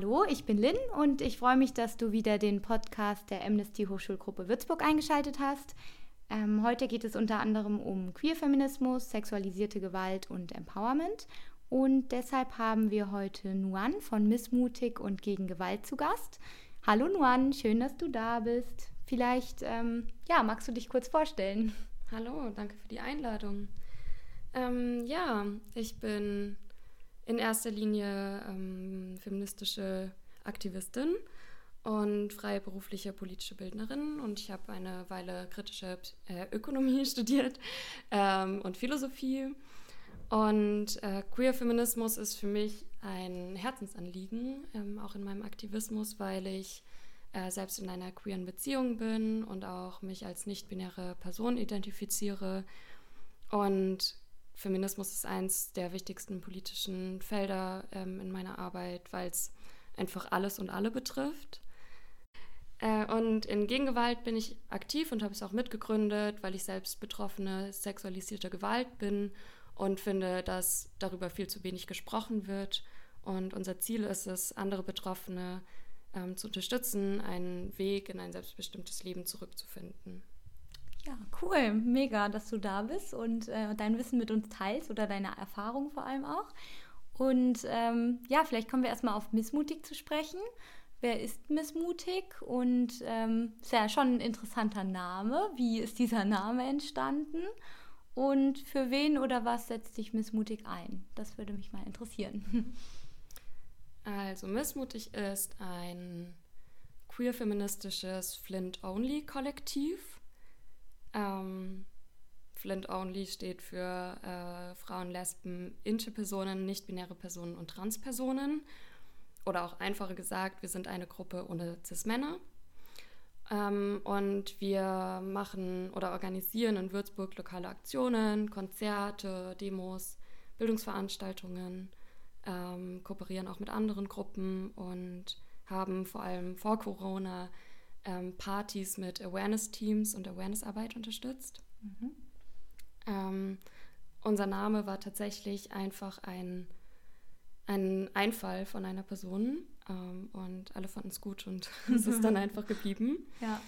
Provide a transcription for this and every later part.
Hallo, ich bin Lynn und ich freue mich, dass du wieder den Podcast der Amnesty Hochschulgruppe Würzburg eingeschaltet hast. Ähm, heute geht es unter anderem um Queerfeminismus, sexualisierte Gewalt und Empowerment. Und deshalb haben wir heute Nuan von Missmutig und gegen Gewalt zu Gast. Hallo Nuan, schön, dass du da bist. Vielleicht, ähm, ja, magst du dich kurz vorstellen? Hallo, danke für die Einladung. Ähm, ja, ich bin in erster Linie ähm, feministische Aktivistin und freie berufliche politische Bildnerin und ich habe eine Weile kritische äh, Ökonomie studiert ähm, und Philosophie. Und äh, Queer Feminismus ist für mich ein Herzensanliegen, ähm, auch in meinem Aktivismus, weil ich äh, selbst in einer queeren Beziehung bin und auch mich als nicht-binäre Person identifiziere. Und Feminismus ist eins der wichtigsten politischen Felder ähm, in meiner Arbeit, weil es einfach alles und alle betrifft. Äh, und in Gegengewalt bin ich aktiv und habe es auch mitgegründet, weil ich selbst Betroffene sexualisierter Gewalt bin und finde, dass darüber viel zu wenig gesprochen wird. Und unser Ziel ist es, andere Betroffene ähm, zu unterstützen, einen Weg in ein selbstbestimmtes Leben zurückzufinden. Ja, cool, mega, dass du da bist und äh, dein Wissen mit uns teilst oder deine Erfahrung vor allem auch. Und ähm, ja, vielleicht kommen wir erstmal auf Missmutig zu sprechen. Wer ist Missmutig? Und ähm, ist ja schon ein interessanter Name. Wie ist dieser Name entstanden? Und für wen oder was setzt sich Missmutig ein? Das würde mich mal interessieren. Also Missmutig ist ein queer-feministisches Flint-Only-Kollektiv ähm, Flint Only steht für äh, Frauen, Lesben, Interpersonen, nicht-binäre Personen und Transpersonen. Oder auch einfacher gesagt, wir sind eine Gruppe ohne Cis-Männer. Ähm, und wir machen oder organisieren in Würzburg lokale Aktionen, Konzerte, Demos, Bildungsveranstaltungen, ähm, kooperieren auch mit anderen Gruppen und haben vor allem vor Corona ähm, Partys mit Awareness-Teams und Awareness-Arbeit unterstützt. Mhm. Ähm, unser Name war tatsächlich einfach ein, ein Einfall von einer Person ähm, und alle fanden es gut und es ist dann einfach geblieben. Ja.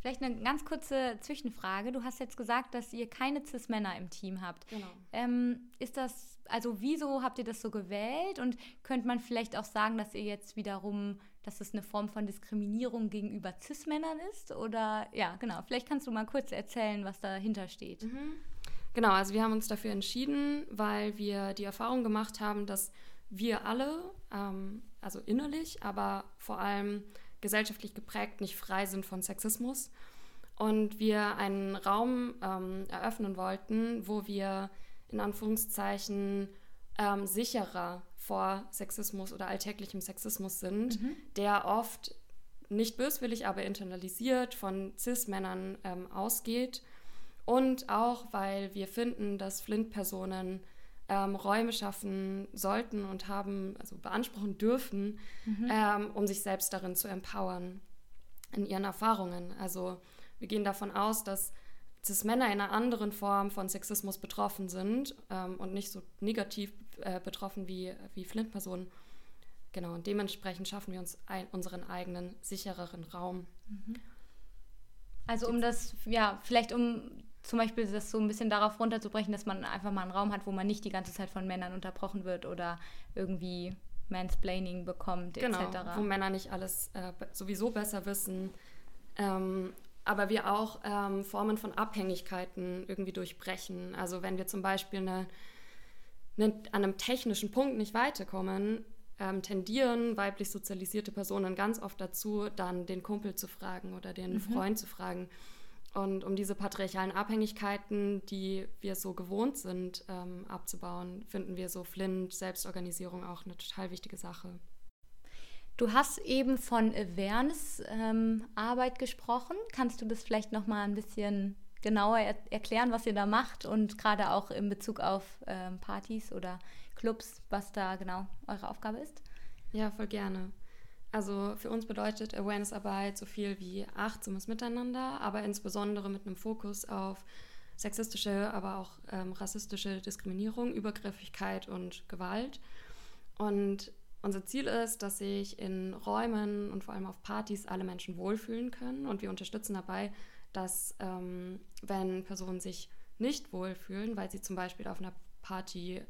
Vielleicht eine ganz kurze Zwischenfrage. Du hast jetzt gesagt, dass ihr keine Cis-Männer im Team habt. Genau. Ähm, ist das, also wieso habt ihr das so gewählt? Und könnte man vielleicht auch sagen, dass ihr jetzt wiederum dass es eine Form von Diskriminierung gegenüber Cis-Männern ist? Oder ja, genau, vielleicht kannst du mal kurz erzählen, was dahinter steht. Mhm. Genau, also wir haben uns dafür entschieden, weil wir die Erfahrung gemacht haben, dass wir alle, ähm, also innerlich, aber vor allem gesellschaftlich geprägt, nicht frei sind von Sexismus. Und wir einen Raum ähm, eröffnen wollten, wo wir in Anführungszeichen ähm, sicherer vor Sexismus oder alltäglichem Sexismus sind, mhm. der oft nicht böswillig, aber internalisiert von CIS-Männern ähm, ausgeht. Und auch, weil wir finden, dass Flint-Personen ähm, Räume schaffen sollten und haben, also beanspruchen dürfen, mhm. ähm, um sich selbst darin zu empowern in ihren Erfahrungen. Also wir gehen davon aus, dass Cis-Männer in einer anderen Form von Sexismus betroffen sind ähm, und nicht so negativ äh, betroffen wie, wie Flint-Personen. Genau, und dementsprechend schaffen wir uns ein, unseren eigenen, sichereren Raum. Mhm. Also um das, ja, vielleicht um zum Beispiel das so ein bisschen darauf runterzubrechen, dass man einfach mal einen Raum hat, wo man nicht die ganze Zeit von Männern unterbrochen wird oder irgendwie Mansplaining bekommt, genau, etc. Wo Männer nicht alles äh, sowieso besser wissen. Ähm, aber wir auch ähm, Formen von Abhängigkeiten irgendwie durchbrechen. Also wenn wir zum Beispiel eine an einem technischen Punkt nicht weiterkommen, ähm, tendieren weiblich sozialisierte Personen ganz oft dazu, dann den Kumpel zu fragen oder den mhm. Freund zu fragen. Und um diese patriarchalen Abhängigkeiten, die wir so gewohnt sind, ähm, abzubauen, finden wir so Flint, Selbstorganisierung auch eine total wichtige Sache. Du hast eben von Awareness-Arbeit ähm, gesprochen. Kannst du das vielleicht noch mal ein bisschen genauer er erklären, was ihr da macht und gerade auch in Bezug auf ähm, Partys oder Clubs, was da genau eure Aufgabe ist? Ja, voll gerne. Also für uns bedeutet Awareness-Arbeit so viel wie achtsames Miteinander, aber insbesondere mit einem Fokus auf sexistische, aber auch ähm, rassistische Diskriminierung, Übergriffigkeit und Gewalt. Und unser Ziel ist, dass sich in Räumen und vor allem auf Partys alle Menschen wohlfühlen können. Und wir unterstützen dabei, dass ähm, wenn Personen sich nicht wohlfühlen, weil sie zum Beispiel auf einer Party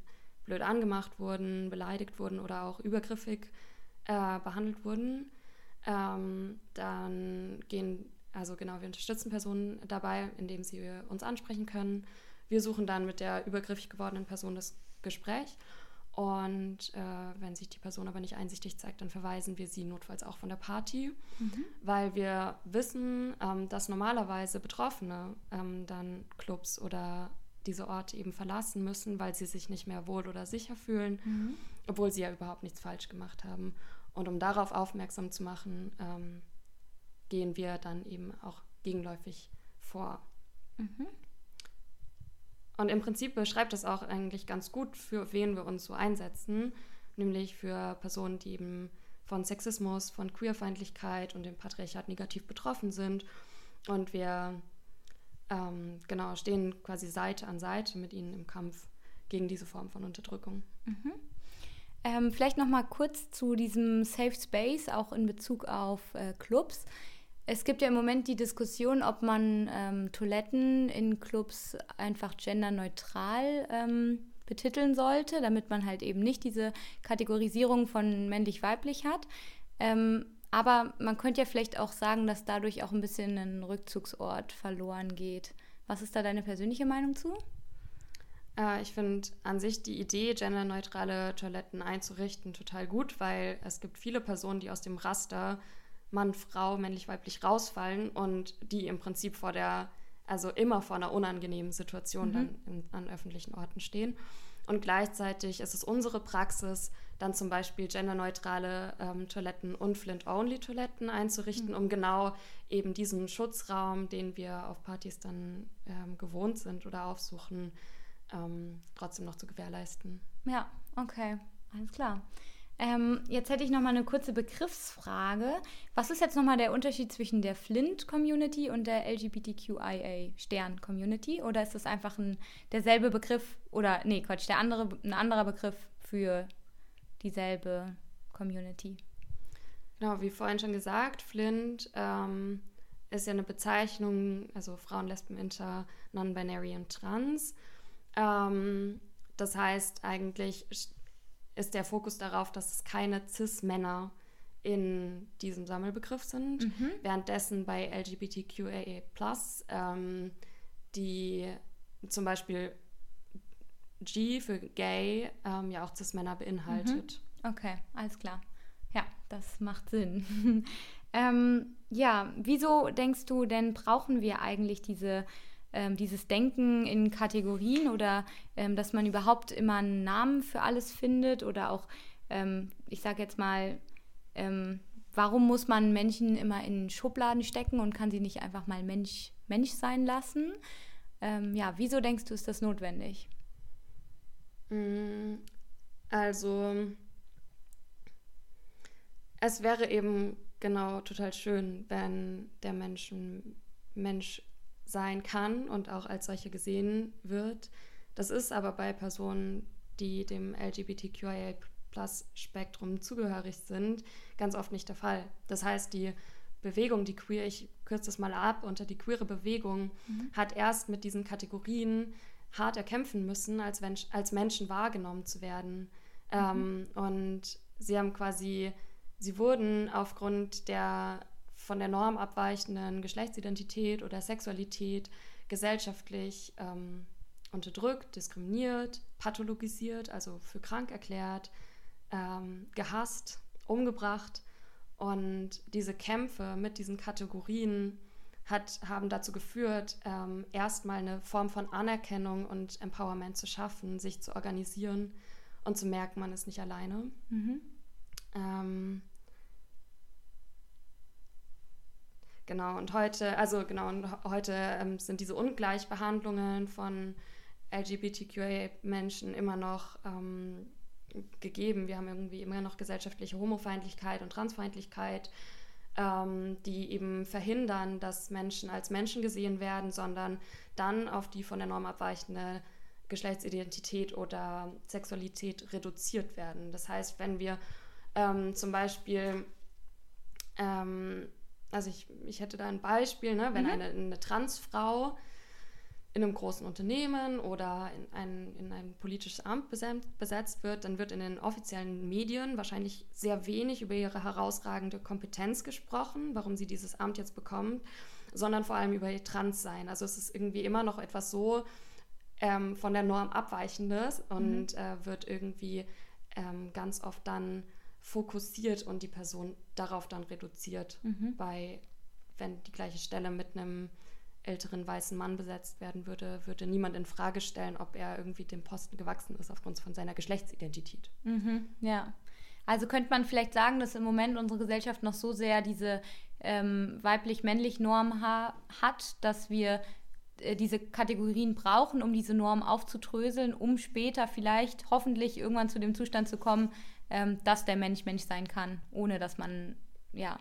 blöd angemacht wurden, beleidigt wurden oder auch übergriffig äh, behandelt wurden, ähm, dann gehen, also genau, wir unterstützen Personen dabei, indem sie uns ansprechen können. Wir suchen dann mit der übergriffig gewordenen Person das Gespräch und äh, wenn sich die Person aber nicht einsichtig zeigt, dann verweisen wir sie notfalls auch von der Party, mhm. weil wir wissen, ähm, dass normalerweise Betroffene ähm, dann Clubs oder diese Orte eben verlassen müssen, weil sie sich nicht mehr wohl oder sicher fühlen, mhm. obwohl sie ja überhaupt nichts falsch gemacht haben. Und um darauf aufmerksam zu machen, ähm, gehen wir dann eben auch gegenläufig vor. Mhm. Und im Prinzip beschreibt das auch eigentlich ganz gut, für wen wir uns so einsetzen, nämlich für Personen, die eben von Sexismus, von Queerfeindlichkeit und dem Patriarchat negativ betroffen sind. Und wir ähm, genau stehen quasi Seite an Seite mit ihnen im Kampf gegen diese Form von Unterdrückung. Mhm. Ähm, vielleicht noch mal kurz zu diesem Safe Space, auch in Bezug auf äh, Clubs. Es gibt ja im Moment die Diskussion, ob man ähm, Toiletten in Clubs einfach genderneutral ähm, betiteln sollte, damit man halt eben nicht diese Kategorisierung von männlich-weiblich hat. Ähm, aber man könnte ja vielleicht auch sagen, dass dadurch auch ein bisschen ein Rückzugsort verloren geht. Was ist da deine persönliche Meinung zu? Äh, ich finde an sich die Idee, genderneutrale Toiletten einzurichten, total gut, weil es gibt viele Personen, die aus dem Raster Mann, Frau, männlich, weiblich rausfallen und die im Prinzip vor der, also immer vor einer unangenehmen Situation mhm. dann in, an öffentlichen Orten stehen. Und gleichzeitig ist es unsere Praxis, dann zum Beispiel genderneutrale ähm, Toiletten und Flint-Only-Toiletten einzurichten, mhm. um genau eben diesen Schutzraum, den wir auf Partys dann ähm, gewohnt sind oder aufsuchen, ähm, trotzdem noch zu gewährleisten. Ja, okay, alles klar. Ähm, jetzt hätte ich noch mal eine kurze Begriffsfrage. Was ist jetzt noch mal der Unterschied zwischen der Flint-Community und der LGBTQIA-Stern-Community? Oder ist das einfach ein, derselbe Begriff oder, nee, Quatsch, der andere, ein anderer Begriff für dieselbe Community? Genau, wie vorhin schon gesagt, Flint ähm, ist ja eine Bezeichnung, also Frauen, Lesben, Inter, Non-Binary und Trans. Ähm, das heißt eigentlich ist der Fokus darauf, dass es keine Cis-Männer in diesem Sammelbegriff sind. Mhm. Währenddessen bei LGBTQIA ähm, die zum Beispiel G für gay ähm, ja auch Cis-Männer beinhaltet. Mhm. Okay, alles klar. Ja, das macht Sinn. ähm, ja, wieso denkst du denn, brauchen wir eigentlich diese ähm, dieses Denken in Kategorien oder ähm, dass man überhaupt immer einen Namen für alles findet oder auch, ähm, ich sage jetzt mal, ähm, warum muss man Menschen immer in Schubladen stecken und kann sie nicht einfach mal Mensch, Mensch sein lassen? Ähm, ja, wieso denkst du, ist das notwendig? Mm, also, es wäre eben genau total schön, wenn der Mensch Mensch sein kann und auch als solche gesehen wird. Das ist aber bei Personen, die dem LGBTQIA-Plus-Spektrum zugehörig sind, ganz oft nicht der Fall. Das heißt, die Bewegung, die queer, ich kürze es mal ab, unter die queere Bewegung mhm. hat erst mit diesen Kategorien hart erkämpfen müssen, als, Mensch, als Menschen wahrgenommen zu werden. Mhm. Ähm, und sie haben quasi, sie wurden aufgrund der von der Norm abweichenden Geschlechtsidentität oder Sexualität gesellschaftlich ähm, unterdrückt, diskriminiert, pathologisiert, also für krank erklärt, ähm, gehasst, umgebracht. Und diese Kämpfe mit diesen Kategorien hat, haben dazu geführt, ähm, erstmal eine Form von Anerkennung und Empowerment zu schaffen, sich zu organisieren und zu merken, man ist nicht alleine. Mhm. Ähm, Genau, und heute, also genau, und heute ähm, sind diese Ungleichbehandlungen von LGBTQA-Menschen immer noch ähm, gegeben. Wir haben irgendwie immer noch gesellschaftliche Homofeindlichkeit und Transfeindlichkeit, ähm, die eben verhindern, dass Menschen als Menschen gesehen werden, sondern dann auf die von der Norm abweichende Geschlechtsidentität oder Sexualität reduziert werden. Das heißt, wenn wir Ähm, zum Beispiel, ähm, also ich, ich hätte da ein Beispiel, ne, wenn mhm. eine, eine Transfrau in einem großen Unternehmen oder in ein, in ein politisches Amt besetzt wird, dann wird in den offiziellen Medien wahrscheinlich sehr wenig über ihre herausragende Kompetenz gesprochen, warum sie dieses Amt jetzt bekommt, sondern vor allem über ihr Transsein. Also es ist irgendwie immer noch etwas so ähm, von der Norm abweichendes und mhm. äh, wird irgendwie ähm, ganz oft dann fokussiert und die Person darauf dann reduziert, mhm. bei wenn die gleiche Stelle mit einem älteren weißen Mann besetzt werden würde, würde niemand in Frage stellen, ob er irgendwie dem Posten gewachsen ist aufgrund von seiner Geschlechtsidentität. Mhm, ja. Also könnte man vielleicht sagen, dass im Moment unsere Gesellschaft noch so sehr diese ähm, weiblich-männlich Norm ha hat, dass wir äh, diese Kategorien brauchen, um diese Norm aufzudröseln, um später vielleicht hoffentlich irgendwann zu dem Zustand zu kommen, ähm, dass der Mensch Mensch sein kann, ohne dass man ja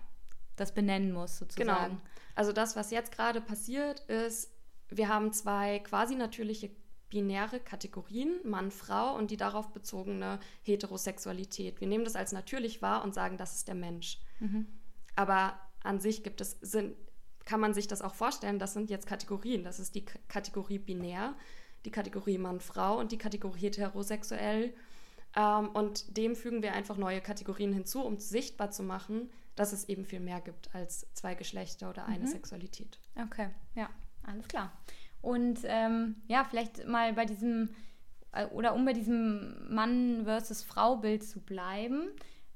das benennen muss sozusagen. Genau. Also das, was jetzt gerade passiert, ist, wir haben zwei quasi natürliche binäre Kategorien, Mann, Frau und die darauf bezogene Heterosexualität. Wir nehmen das als natürlich wahr und sagen, das ist der Mensch. Mhm. Aber an sich gibt es, sind, kann man sich das auch vorstellen, das sind jetzt Kategorien. Das ist die K Kategorie binär, die Kategorie Mann, Frau und die Kategorie heterosexuell. Ähm, und dem fügen wir einfach neue Kategorien hinzu, um sichtbar zu machen, dass es eben viel mehr gibt als zwei Geschlechter oder eine mhm. Sexualität. Okay, ja, alles klar. Und ähm, ja, vielleicht mal bei diesem, äh, oder um bei diesem Mann versus Frau-Bild zu bleiben.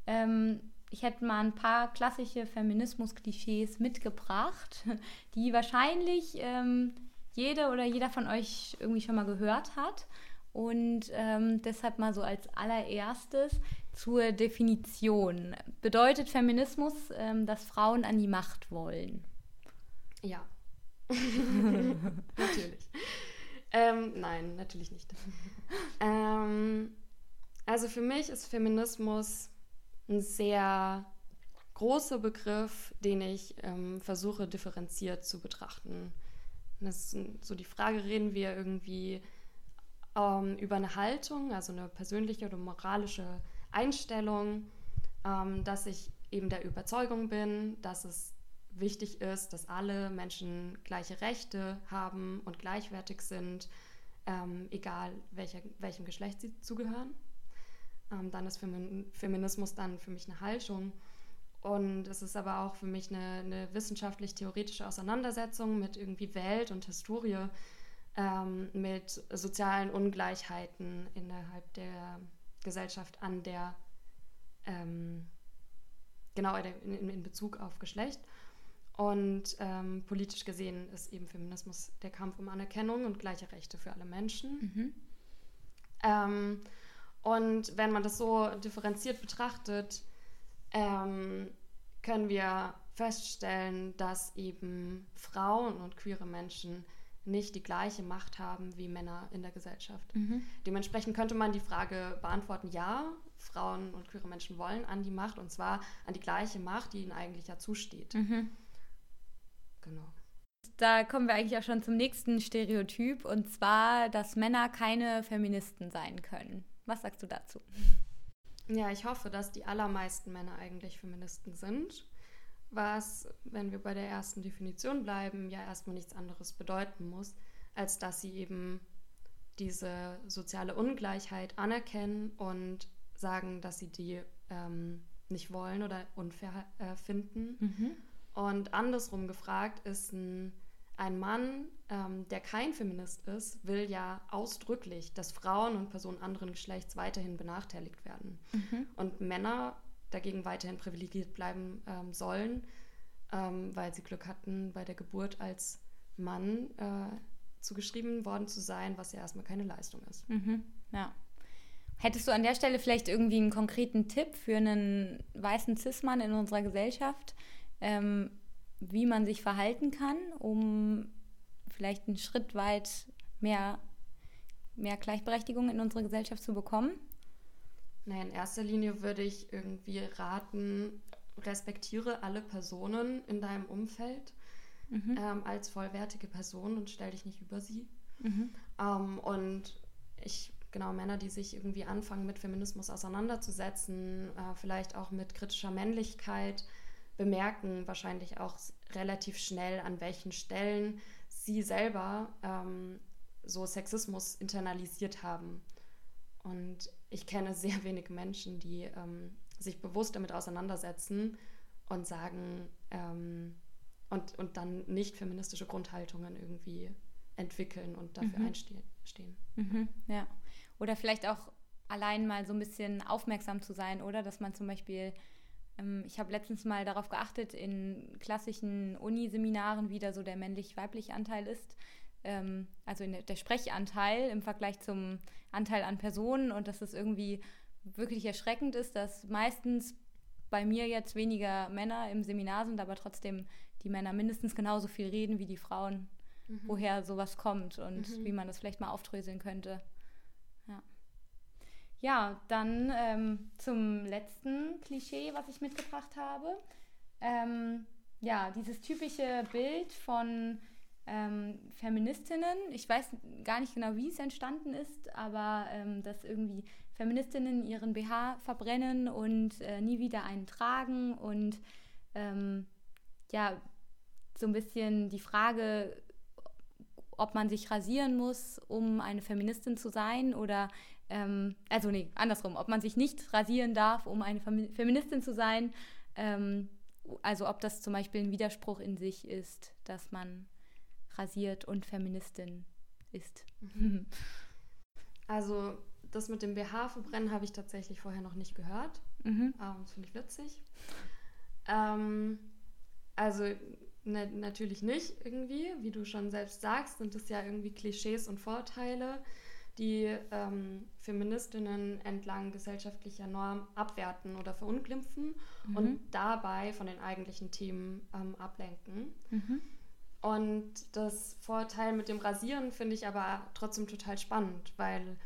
Ähm, ich hätte mal ein paar klassische Feminismus-Klischees mitgebracht, die wahrscheinlich ähm, jede oder jeder von euch irgendwie schon mal gehört hat. Und ähm, deshalb mal so als allererstes zur Definition. Bedeutet Feminismus, ähm, dass Frauen an die Macht wollen? Ja. natürlich. Ähm, nein, natürlich nicht. ähm, also für mich ist Feminismus ein sehr großer Begriff, den ich ähm, versuche differenziert zu betrachten. Das ist so die Frage, reden wir irgendwie ähm, über eine Haltung, also eine persönliche oder moralische Einstellung, ähm, dass ich eben der Überzeugung bin, dass es wichtig ist, dass alle Menschen gleiche Rechte haben und gleichwertig sind, ähm, egal welcher, welchem Geschlecht sie zugehören. Ähm, dann ist Feminismus dann für mich eine Haltung. Und es ist aber auch für mich eine, eine wissenschaftlich-theoretische Auseinandersetzung mit irgendwie Welt und Historie, ähm, mit sozialen Ungleichheiten innerhalb der Gesellschaft an der, ähm, genau in, in, Bezug auf Geschlecht. Und ähm, politisch gesehen ist eben Feminismus der Kampf um Anerkennung und gleiche Rechte für alle Menschen. Mhm. Ähm, und wenn man das so differenziert betrachtet, ähm, können wir feststellen, dass eben Frauen und queere Menschen nicht die gleiche Macht haben wie Männer in der Gesellschaft. Mhm. Dementsprechend könnte man die Frage beantworten, ja, Frauen und queere Menschen wollen an die Macht und zwar an die gleiche Macht, die ihnen eigentlich ja zusteht. Mhm. Genau. Da kommen wir eigentlich auch schon zum nächsten Stereotyp und zwar, dass Männer keine Feministen sein können. Was sagst du dazu? Ja, ich hoffe, dass die allermeisten Männer eigentlich Feministen sind was, wenn wir bei der ersten Definition bleiben, ja erstmal nichts anderes bedeuten muss, als dass sie eben diese soziale Ungleichheit anerkennen und sagen, dass sie die ähm, nicht wollen oder unfair äh, finden. Mhm. Und andersrum gefragt ist ein, ein Mann, ähm, der kein Feminist ist, will ja ausdrücklich, dass Frauen und Personen anderen Geschlechts weiterhin benachteiligt werden. Mhm. Und Männer dagegen weiterhin privilegiert bleiben ähm, sollen, ähm, weil sie Glück hatten, bei der Geburt als Mann äh, zugeschrieben worden zu sein, was ja erstmal keine Leistung ist. Mhm, ja. Hättest du an der Stelle vielleicht irgendwie einen konkreten Tipp für einen weißen Cis-Mann in unserer Gesellschaft, ähm, wie man sich verhalten kann, um vielleicht einen Schritt weit mehr, mehr Gleichberechtigung in unserer Gesellschaft zu bekommen? Naja, in erster Linie würde ich irgendwie raten, respektiere alle Personen in deinem Umfeld mhm. ähm, als vollwertige Person und stell dich nicht über sie. Mhm. Ähm, und ich genau Männer, die sich irgendwie anfangen mit Feminismus auseinanderzusetzen, äh, vielleicht auch mit kritischer Männlichkeit, bemerken wahrscheinlich auch relativ schnell, an welchen Stellen sie selber ähm, so Sexismus internalisiert haben. Und ich kenne sehr wenige Menschen, die ähm, sich bewusst damit auseinandersetzen und sagen ähm, und, und dann nicht feministische Grundhaltungen irgendwie entwickeln und dafür mhm. einstehen. Mhm, ja. Oder vielleicht auch allein mal so ein bisschen aufmerksam zu sein, oder? Dass man zum Beispiel, ähm, ich habe letztens mal darauf geachtet, in klassischen Uniseminaren, wie da so der männlich-weibliche Anteil ist. Ähm, also der, der Sprechanteil im Vergleich zum Anteil an Personen und dass es irgendwie wirklich erschreckend ist, dass meistens bei mir jetzt weniger Männer im Seminar sind, aber trotzdem die Männer mindestens genauso viel reden wie die Frauen mhm. woher sowas kommt und mhm. wie man das vielleicht mal aufdröseln könnte. Ja, ja dann ähm, zum letzten Klischee, was ich mitgebracht habe. Ähm, ja, dieses typische Bild von ähm, Feministinnen. Ich weiß gar nicht genau, wie es entstanden ist, aber ähm, dass irgendwie Feministinnen ihren BH verbrennen und äh, nie wieder einen tragen und ähm, ja, so ein bisschen die Frage ob man sich rasieren muss, um eine Feministin zu sein oder, ähm, also nee, andersrum, ob man sich nicht rasieren darf, um eine Feministin zu sein. Ähm, also ob das zum Beispiel ein Widerspruch in sich ist, dass man rasiert und Feministin ist. Also das mit dem BH verbrennen habe ich tatsächlich vorher noch nicht gehört. Mhm. Ähm, das finde ich witzig. Ähm, also Ne, natürlich nicht irgendwie, wie du schon selbst sagst, sind es ja irgendwie Klischees und Vorteile, die ähm, Feministinnen entlang gesellschaftlicher Norm abwerten oder verunglimpfen mhm. und dabei von den eigentlichen Themen ähm, ablenken. Mhm. Und das Vorteil mit dem Rasieren finde ich aber trotzdem total spannend, weil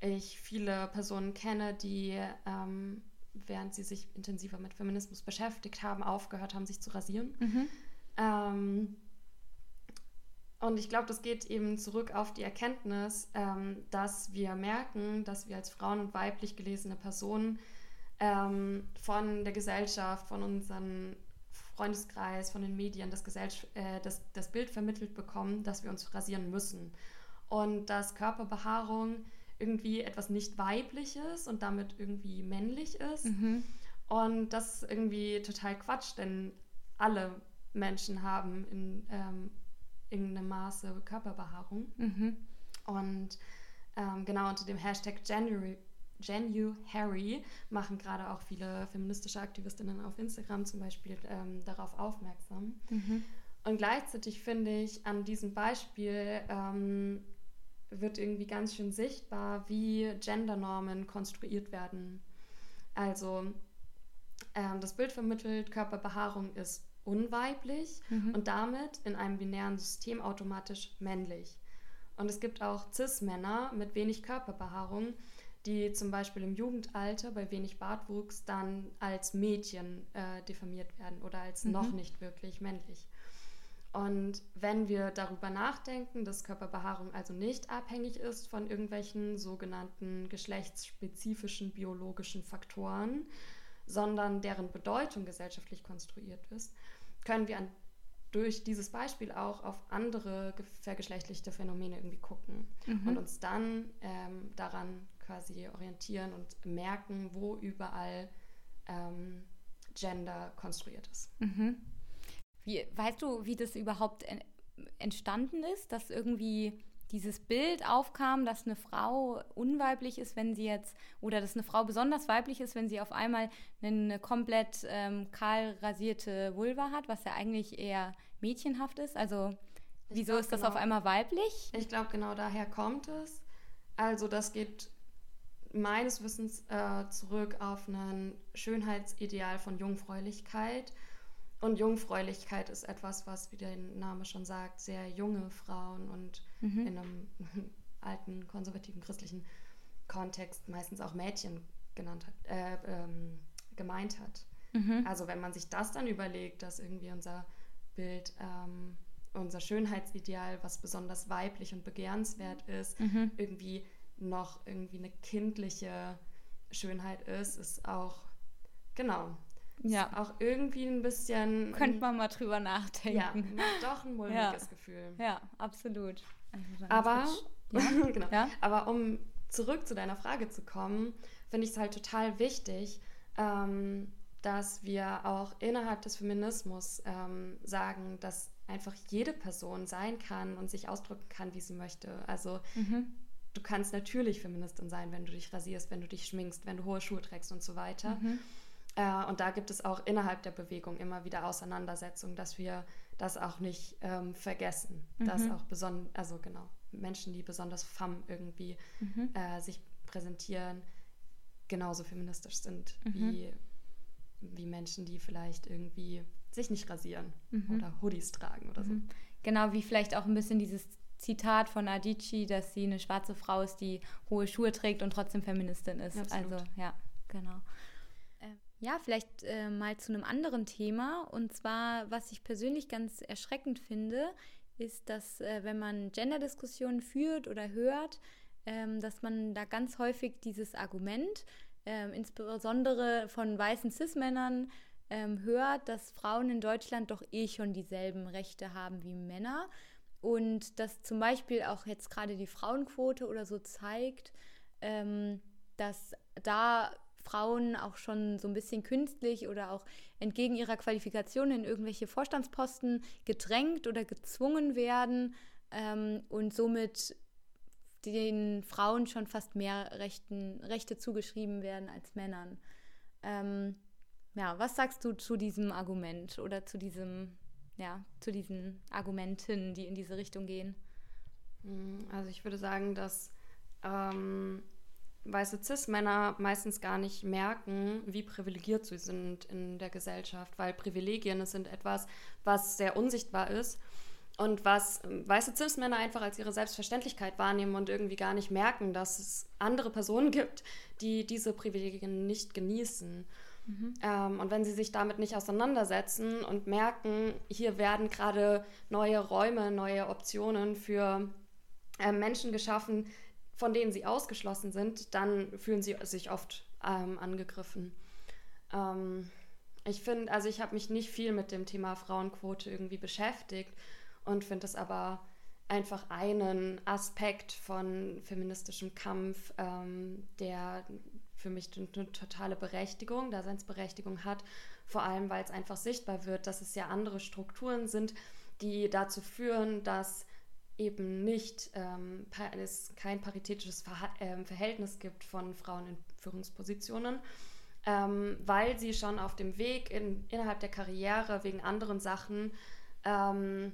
ich viele Personen kenne, die ähm, während sie sich intensiver mit Feminismus beschäftigt haben, aufgehört haben, sich zu rasieren. Mhm ähm, und ich glaube, das geht eben zurück auf die Erkenntnis, ähm, dass wir merken, dass wir als Frauen und weiblich gelesene Personen ähm, von der Gesellschaft, von unserem Freundeskreis, von den Medien das, äh, das, das Bild vermittelt bekommen, dass wir uns rasieren müssen. Und dass Körperbehaarung irgendwie etwas nicht weibliches und damit irgendwie männlich ist. Mhm. Und das ist irgendwie total Quatsch, denn alle Menschen haben in ähm, irgendeinem Maße Körperbehaarung. Mhm. Und ähm, genau unter dem Hashtag January, Harry machen gerade auch viele feministische Aktivistinnen auf Instagram zum Beispiel ähm, darauf aufmerksam. Mhm. Und gleichzeitig finde ich, an diesem Beispiel ähm, wird irgendwie ganz schön sichtbar, wie Gendernormen konstruiert werden. Also ähm, das Bild vermittelt, Körperbehaarung ist unweiblich mhm. und damit in einem binären System automatisch männlich. Und es gibt auch Cis-Männer mit wenig Körperbehaarung, die zum Beispiel im Jugendalter bei wenig Bartwuchs dann als Mädchen äh, diffamiert werden oder als mhm. noch nicht wirklich männlich. Und wenn wir darüber nachdenken, dass Körperbehaarung also nicht abhängig ist von irgendwelchen sogenannten geschlechtsspezifischen biologischen Faktoren, sondern deren Bedeutung gesellschaftlich konstruiert ist, können wir an, durch dieses Beispiel auch auf andere vergeschlechtlichte Phänomene irgendwie gucken mhm. und uns dann ähm, daran quasi orientieren und merken, wo überall ähm, Gender konstruiert ist. Mhm. Wie, weißt du, wie das überhaupt entstanden ist, dass irgendwie dieses Bild aufkam, dass eine Frau unweiblich ist, wenn sie jetzt, oder dass eine Frau besonders weiblich ist, wenn sie auf einmal eine komplett ähm, kahl rasierte Vulva hat, was ja eigentlich eher mädchenhaft ist. Also wieso glaub, ist das genau, auf einmal weiblich? Ich glaube, genau daher kommt es. Also das geht meines Wissens äh, zurück auf ein Schönheitsideal von Jungfräulichkeit und Jungfräulichkeit ist etwas, was, wie der Name schon sagt, sehr junge Frauen und mhm. in einem alten, konservativen, christlichen Kontext meistens auch Mädchen genannt hat, äh, ähm, gemeint hat. Mhm. Also wenn man sich das dann überlegt, dass irgendwie unser Bild, ähm, unser Schönheitsideal, was besonders weiblich und begehrenswert ist, mhm. irgendwie noch irgendwie eine kindliche Schönheit ist, ist auch, genau, ja. Ist auch irgendwie ein bisschen. Könnte man mal drüber nachdenken. Ja, doch ein mulmiges ja. Gefühl. Ja, absolut. Aber, ja? genau. Ja? Aber um zurück zu deiner Frage zu kommen, finde ich es halt total wichtig, ähm, dass wir auch innerhalb des Feminismus ähm, sagen, dass einfach jede Person sein kann und sich ausdrücken kann, wie sie möchte. Also mhm. Du kannst natürlich Feministin sein, wenn du dich rasierst, wenn du dich schminkst, wenn du hohe Schuhe trägst und so weiter. Mhm. Äh, und da gibt es auch innerhalb der Bewegung immer wieder Auseinandersetzungen, dass wir das auch nicht ähm, vergessen, mhm. dass auch besonders, also genau, Menschen, die besonders femme irgendwie mhm. äh, sich präsentieren, genauso feministisch sind mhm. wie, wie Menschen, die vielleicht irgendwie sich nicht rasieren mhm. oder Hoodies tragen oder so. Mhm. Genau, wie vielleicht auch ein bisschen dieses Zitat von Adichie, dass sie eine schwarze Frau ist, die hohe Schuhe trägt und trotzdem Feministin ist. Absolut. Also ja, genau. Äh, ja, vielleicht äh, mal zu einem anderen Thema. Und zwar, was ich persönlich ganz erschreckend finde, ist, dass äh, wenn man Gender-Diskussionen führt oder hört, ähm, dass man da ganz häufig dieses Argument, ähm, insbesondere von weißen Cis-Männern, ähm, hört, dass Frauen in Deutschland doch eh schon dieselben Rechte haben wie Männer. Und dass zum Beispiel auch jetzt gerade die Frauenquote oder so zeigt, ähm, dass da Frauen auch schon so ein bisschen künstlich oder auch entgegen ihrer Qualifikation in irgendwelche Vorstandsposten gedrängt oder gezwungen werden ähm, und somit den Frauen schon fast mehr Rechten, Rechte zugeschrieben werden als Männern. Ähm, ja, was sagst du zu diesem Argument oder zu diesem, ja, zu diesen Argumenten, die in diese Richtung gehen? Also ich würde sagen, dass ähm, weiße Cis-Männer meistens gar nicht merken, wie privilegiert sie sind in der Gesellschaft, weil Privilegien sind etwas, was sehr unsichtbar ist und was ähm, weiße Cis-Männer einfach als ihre Selbstverständlichkeit wahrnehmen und irgendwie gar nicht merken, dass es andere Personen gibt, die diese Privilegien nicht genießen. Mhm. Ähm, und wenn sie sich damit nicht auseinandersetzen und merken, hier werden gerade neue Räume, neue Optionen für äh, Menschen geschaffen, von denen sie ausgeschlossen sind, dann fühlen sie sich oft ähm, angegriffen. Ähm, ich finde, also ich habe mich nicht viel mit dem Thema Frauenquote irgendwie beschäftigt und finde es aber einfach einen Aspekt von feministischem Kampf, ähm, der für mich eine totale Berechtigung, Daseinsberechtigung hat, vor allem weil es einfach sichtbar wird, dass es ja andere Strukturen sind, die dazu führen, dass eben nicht ähm, es kein paritätisches Verha äh, Verhältnis gibt von Frauen in Führungspositionen, ähm, weil sie schon auf dem Weg in, innerhalb der Karriere wegen anderen Sachen ähm,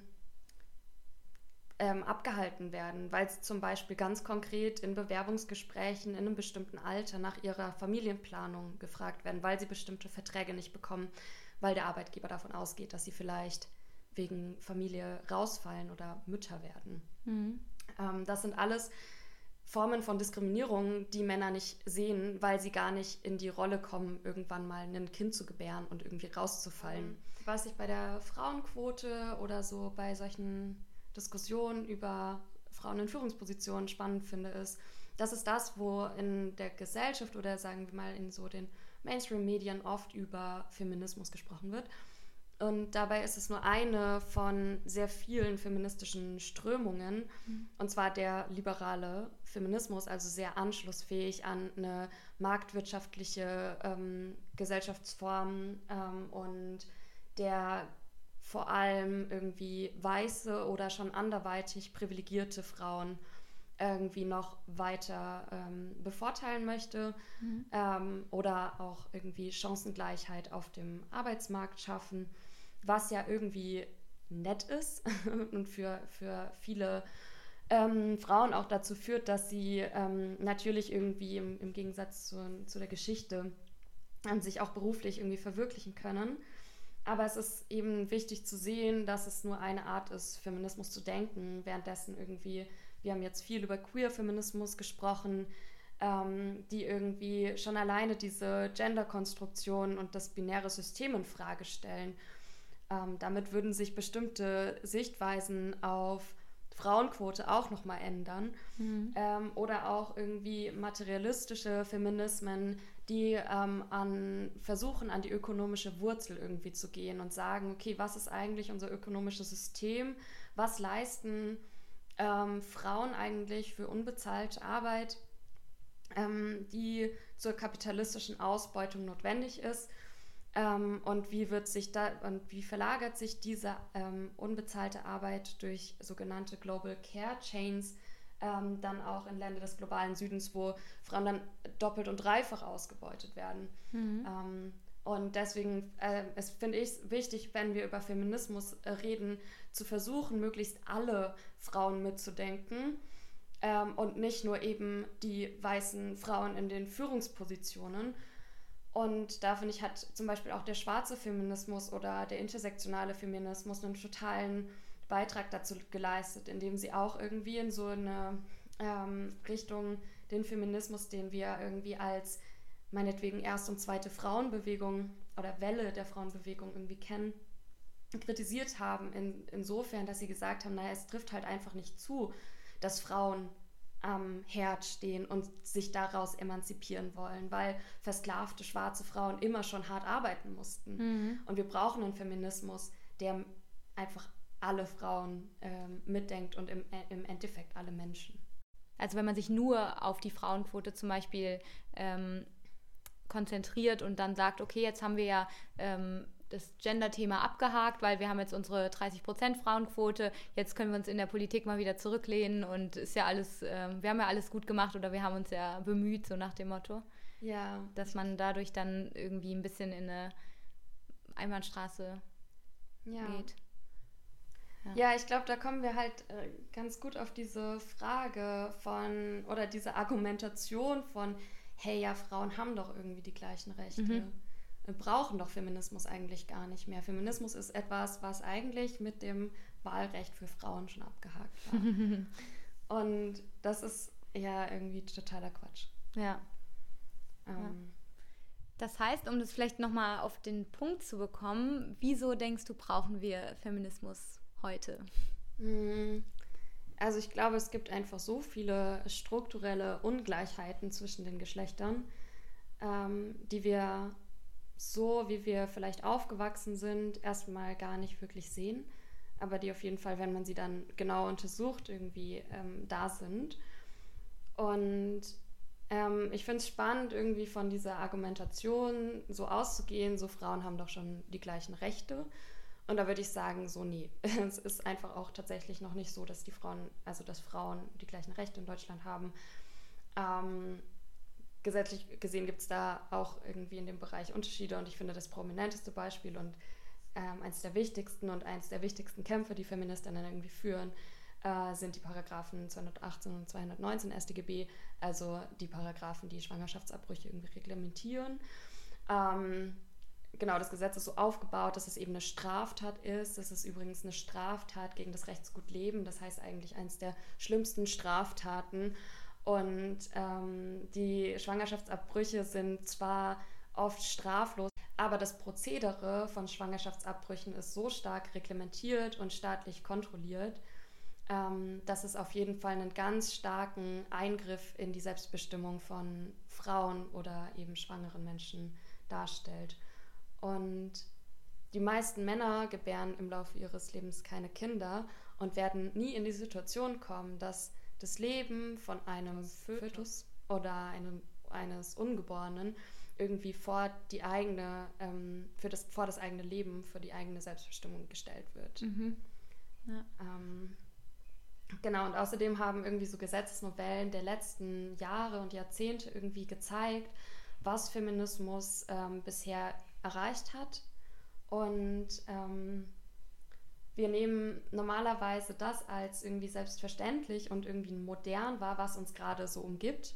ähm abgehalten werden, weil sie zum Beispiel ganz konkret in Bewerbungsgesprächen in einem bestimmten Alter nach ihrer Familienplanung gefragt werden, weil sie bestimmte Verträge nicht bekommen, weil der Arbeitgeber davon ausgeht, dass sie vielleicht wegen Familie rausfallen oder Mütter werden. Mhm. Ähm, das sind alles Formen von Diskriminierung, die Männer nicht sehen, weil sie gar nicht in die Rolle kommen, irgendwann mal ein Kind zu gebären und irgendwie rauszufallen. Mhm. Was ich bei der Frauenquote oder so bei solchen Diskussionen über Frauen in Führungspositionen spannend finde, ist, das ist das, wo in der Gesellschaft oder sagen wir mal in so den Mainstream-Medien oft über Feminismus gesprochen wird. Und dabei ist es nur eine von sehr vielen feministischen Strömungen, mhm. und zwar der liberale Feminismus, also sehr anschlussfähig an eine marktwirtschaftliche ähm, Gesellschaftsform ähm, und der vor allem irgendwie weiße oder schon anderweitig privilegierte Frauen irgendwie noch weiter ähm, bevorteilen möchte mhm. ähm, oder auch irgendwie Chancengleichheit auf dem Arbeitsmarkt schaffen was ja irgendwie nett ist und für, für viele ähm, Frauen auch dazu führt, dass sie ähm, natürlich irgendwie im, im Gegensatz zu, zu der Geschichte ähm, sich auch beruflich irgendwie verwirklichen können. Aber es ist eben wichtig zu sehen, dass es nur eine Art ist, Feminismus zu denken. Währenddessen irgendwie, wir haben jetzt viel über Queer-Feminismus gesprochen, ähm, die irgendwie schon alleine diese Gender-Konstruktion und das binäre System in Frage stellen ähm, damit würden sich bestimmte Sichtweisen auf Frauenquote auch nochmal ändern. Mhm. Ähm, oder auch irgendwie materialistische Feminismen, die ähm, an versuchen, an die ökonomische Wurzel irgendwie zu gehen und sagen, okay, was ist eigentlich unser ökonomisches System? Was leisten ähm, Frauen eigentlich für unbezahlte Arbeit, ähm, die zur kapitalistischen Ausbeutung notwendig ist? Ähm, und wie wird sich da und wie verlagert sich diese ähm, unbezahlte Arbeit durch sogenannte Global Care Chains ähm, dann auch in Länder des globalen Südens, wo Frauen dann doppelt und dreifach ausgebeutet werden. Mhm. Ähm, und deswegen äh, es finde ich es wichtig, wenn wir über Feminismus äh, reden, zu versuchen, möglichst alle Frauen mitzudenken ähm, und nicht nur eben die weißen Frauen in den Führungspositionen. Und da finde ich, hat zum Beispiel auch der schwarze Feminismus oder der intersektionale Feminismus einen totalen Beitrag dazu geleistet, indem sie auch irgendwie in so eine ähm, Richtung den Feminismus, den wir irgendwie als meinetwegen erste und zweite Frauenbewegung oder Welle der Frauenbewegung irgendwie kennen, kritisiert haben, in, insofern, dass sie gesagt haben, naja, es trifft halt einfach nicht zu, dass Frauen am Herd stehen und sich daraus emanzipieren wollen, weil versklavte schwarze Frauen immer schon hart arbeiten mussten. Mhm. Und wir brauchen einen Feminismus, der einfach alle Frauen ähm, mitdenkt und im, äh, im Endeffekt alle Menschen. Also wenn man sich nur auf die Frauenquote zum Beispiel ähm, konzentriert und dann sagt, okay, jetzt haben wir ja ähm, das Gender-Thema abgehakt, weil wir haben jetzt unsere 30% Frauenquote, jetzt können wir uns in der Politik mal wieder zurücklehnen und ist ja alles, äh, wir haben ja alles gut gemacht oder wir haben uns ja bemüht, so nach dem Motto. Ja. Dass man dadurch dann irgendwie ein bisschen in eine Einbahnstraße ja. geht. Ja, ich glaube, da kommen wir halt äh, ganz gut auf diese Frage von oder diese Argumentation von, hey, ja, Frauen haben doch irgendwie die gleichen Rechte. Mhm wir brauchen doch Feminismus eigentlich gar nicht mehr. Feminismus ist etwas, was eigentlich mit dem Wahlrecht für Frauen schon abgehakt war. Und das ist ja irgendwie totaler Quatsch. Ja. Ähm, ja. Das heißt, um das vielleicht nochmal auf den Punkt zu bekommen, wieso denkst du, brauchen wir Feminismus heute? Hm. Also ich glaube, es gibt einfach so viele strukturelle Ungleichheiten zwischen den Geschlechtern, ähm, die wir so, wie wir vielleicht aufgewachsen sind, erstmal gar nicht wirklich sehen, aber die auf jeden Fall, wenn man sie dann genau untersucht, irgendwie ähm, da sind. Und ähm, ich finde es spannend, irgendwie von dieser Argumentation so auszugehen, so Frauen haben doch schon die gleichen Rechte. Und da würde ich sagen, so nee. Es ist einfach auch tatsächlich noch nicht so, dass die Frauen, also dass Frauen die gleichen Rechte in Deutschland haben. Ähm, gesetzlich gesehen gibt es da auch irgendwie in dem Bereich Unterschiede und ich finde das prominenteste Beispiel und ähm, eines der wichtigsten und eines der wichtigsten Kämpfe, die Feministinnen irgendwie führen, äh, sind die Paragraphen 218 und 219 StGB, also die Paragraphen, die Schwangerschaftsabbrüche irgendwie reglementieren. Ähm, genau, das Gesetz ist so aufgebaut, dass es eben eine Straftat ist. Das ist übrigens eine Straftat gegen das Rechtsgut Leben. Das heißt eigentlich eines der schlimmsten Straftaten. Und ähm, die Schwangerschaftsabbrüche sind zwar oft straflos, aber das Prozedere von Schwangerschaftsabbrüchen ist so stark reglementiert und staatlich kontrolliert, ähm, dass es auf jeden Fall einen ganz starken Eingriff in die Selbstbestimmung von Frauen oder eben schwangeren Menschen darstellt. Und die meisten Männer gebären im Laufe ihres Lebens keine Kinder und werden nie in die Situation kommen, dass das Leben von einem Fötus oder einem, eines Ungeborenen irgendwie vor die eigene, ähm, für das, vor das eigene Leben, für die eigene Selbstbestimmung gestellt wird. Mhm. Ja. Ähm, genau, und außerdem haben irgendwie so Gesetzesnovellen der letzten Jahre und Jahrzehnte irgendwie gezeigt, was Feminismus ähm, bisher erreicht hat. Und ähm, wir nehmen normalerweise das als irgendwie selbstverständlich und irgendwie modern wahr, was uns gerade so umgibt.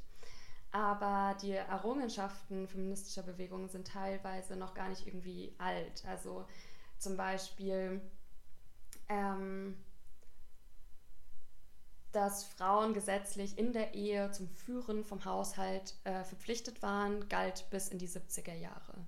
Aber die Errungenschaften feministischer Bewegungen sind teilweise noch gar nicht irgendwie alt. Also zum Beispiel, ähm, dass Frauen gesetzlich in der Ehe zum Führen vom Haushalt äh, verpflichtet waren, galt bis in die 70er Jahre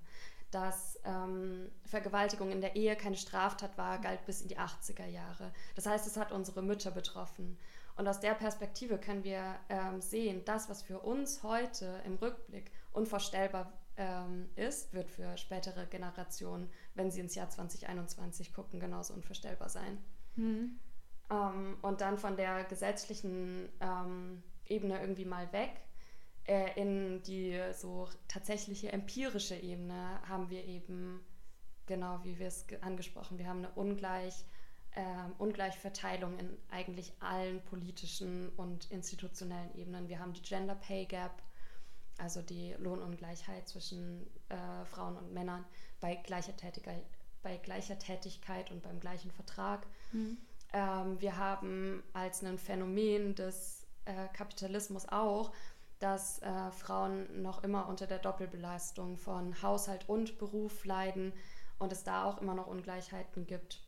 dass ähm, Vergewaltigung in der Ehe keine Straftat war, galt bis in die 80er Jahre. Das heißt, es hat unsere Mütter betroffen. Und aus der Perspektive können wir ähm, sehen, das, was für uns heute im Rückblick unvorstellbar ähm, ist, wird für spätere Generationen, wenn sie ins Jahr 2021 gucken, genauso unvorstellbar sein. Mhm. und dann von der gesetzlichen ähm, Ebene irgendwie mal weg äh, in die so tatsächliche empirische Ebene haben wir eben, genau wie wir es angesprochen, wir haben eine ungleich, äh, Ungleichverteilung in eigentlich allen politischen und institutionellen Ebenen. Wir haben die Gender Pay Gap, also die Lohnungleichheit zwischen äh, Frauen und Männern bei gleicher, Tätigkeit, bei gleicher Tätigkeit und beim gleichen Vertrag. Mhm. Ähm, wir haben als ein Phänomen des äh, Kapitalismus auch dass äh, Frauen noch immer unter der Doppelbelastung von Haushalt und Beruf leiden und es da auch immer noch Ungleichheiten gibt.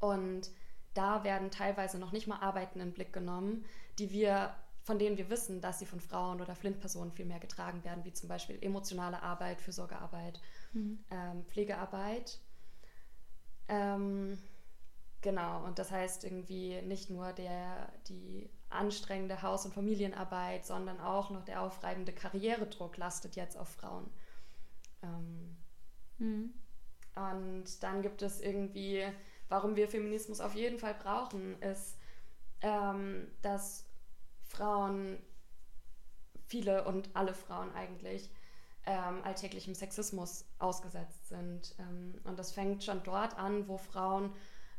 Und da werden teilweise noch nicht mal Arbeiten in Blick genommen, die wir, von denen wir wissen, dass sie von Frauen oder Flintpersonen viel mehr getragen werden, wie zum Beispiel emotionale Arbeit, Fürsorgearbeit, mhm. ähm, Pflegearbeit. Ähm, genau, und das heißt irgendwie nicht nur der, die anstrengende Haus- und Familienarbeit, sondern auch noch der aufreibende Karrieredruck lastet jetzt auf Frauen. Ähm, mhm. Und dann gibt es irgendwie, warum wir Feminismus auf jeden Fall brauchen, ist, ähm, dass Frauen, viele und alle Frauen eigentlich, ähm, alltäglichem Sexismus ausgesetzt sind. Ähm, und das fängt schon dort an, wo Frauen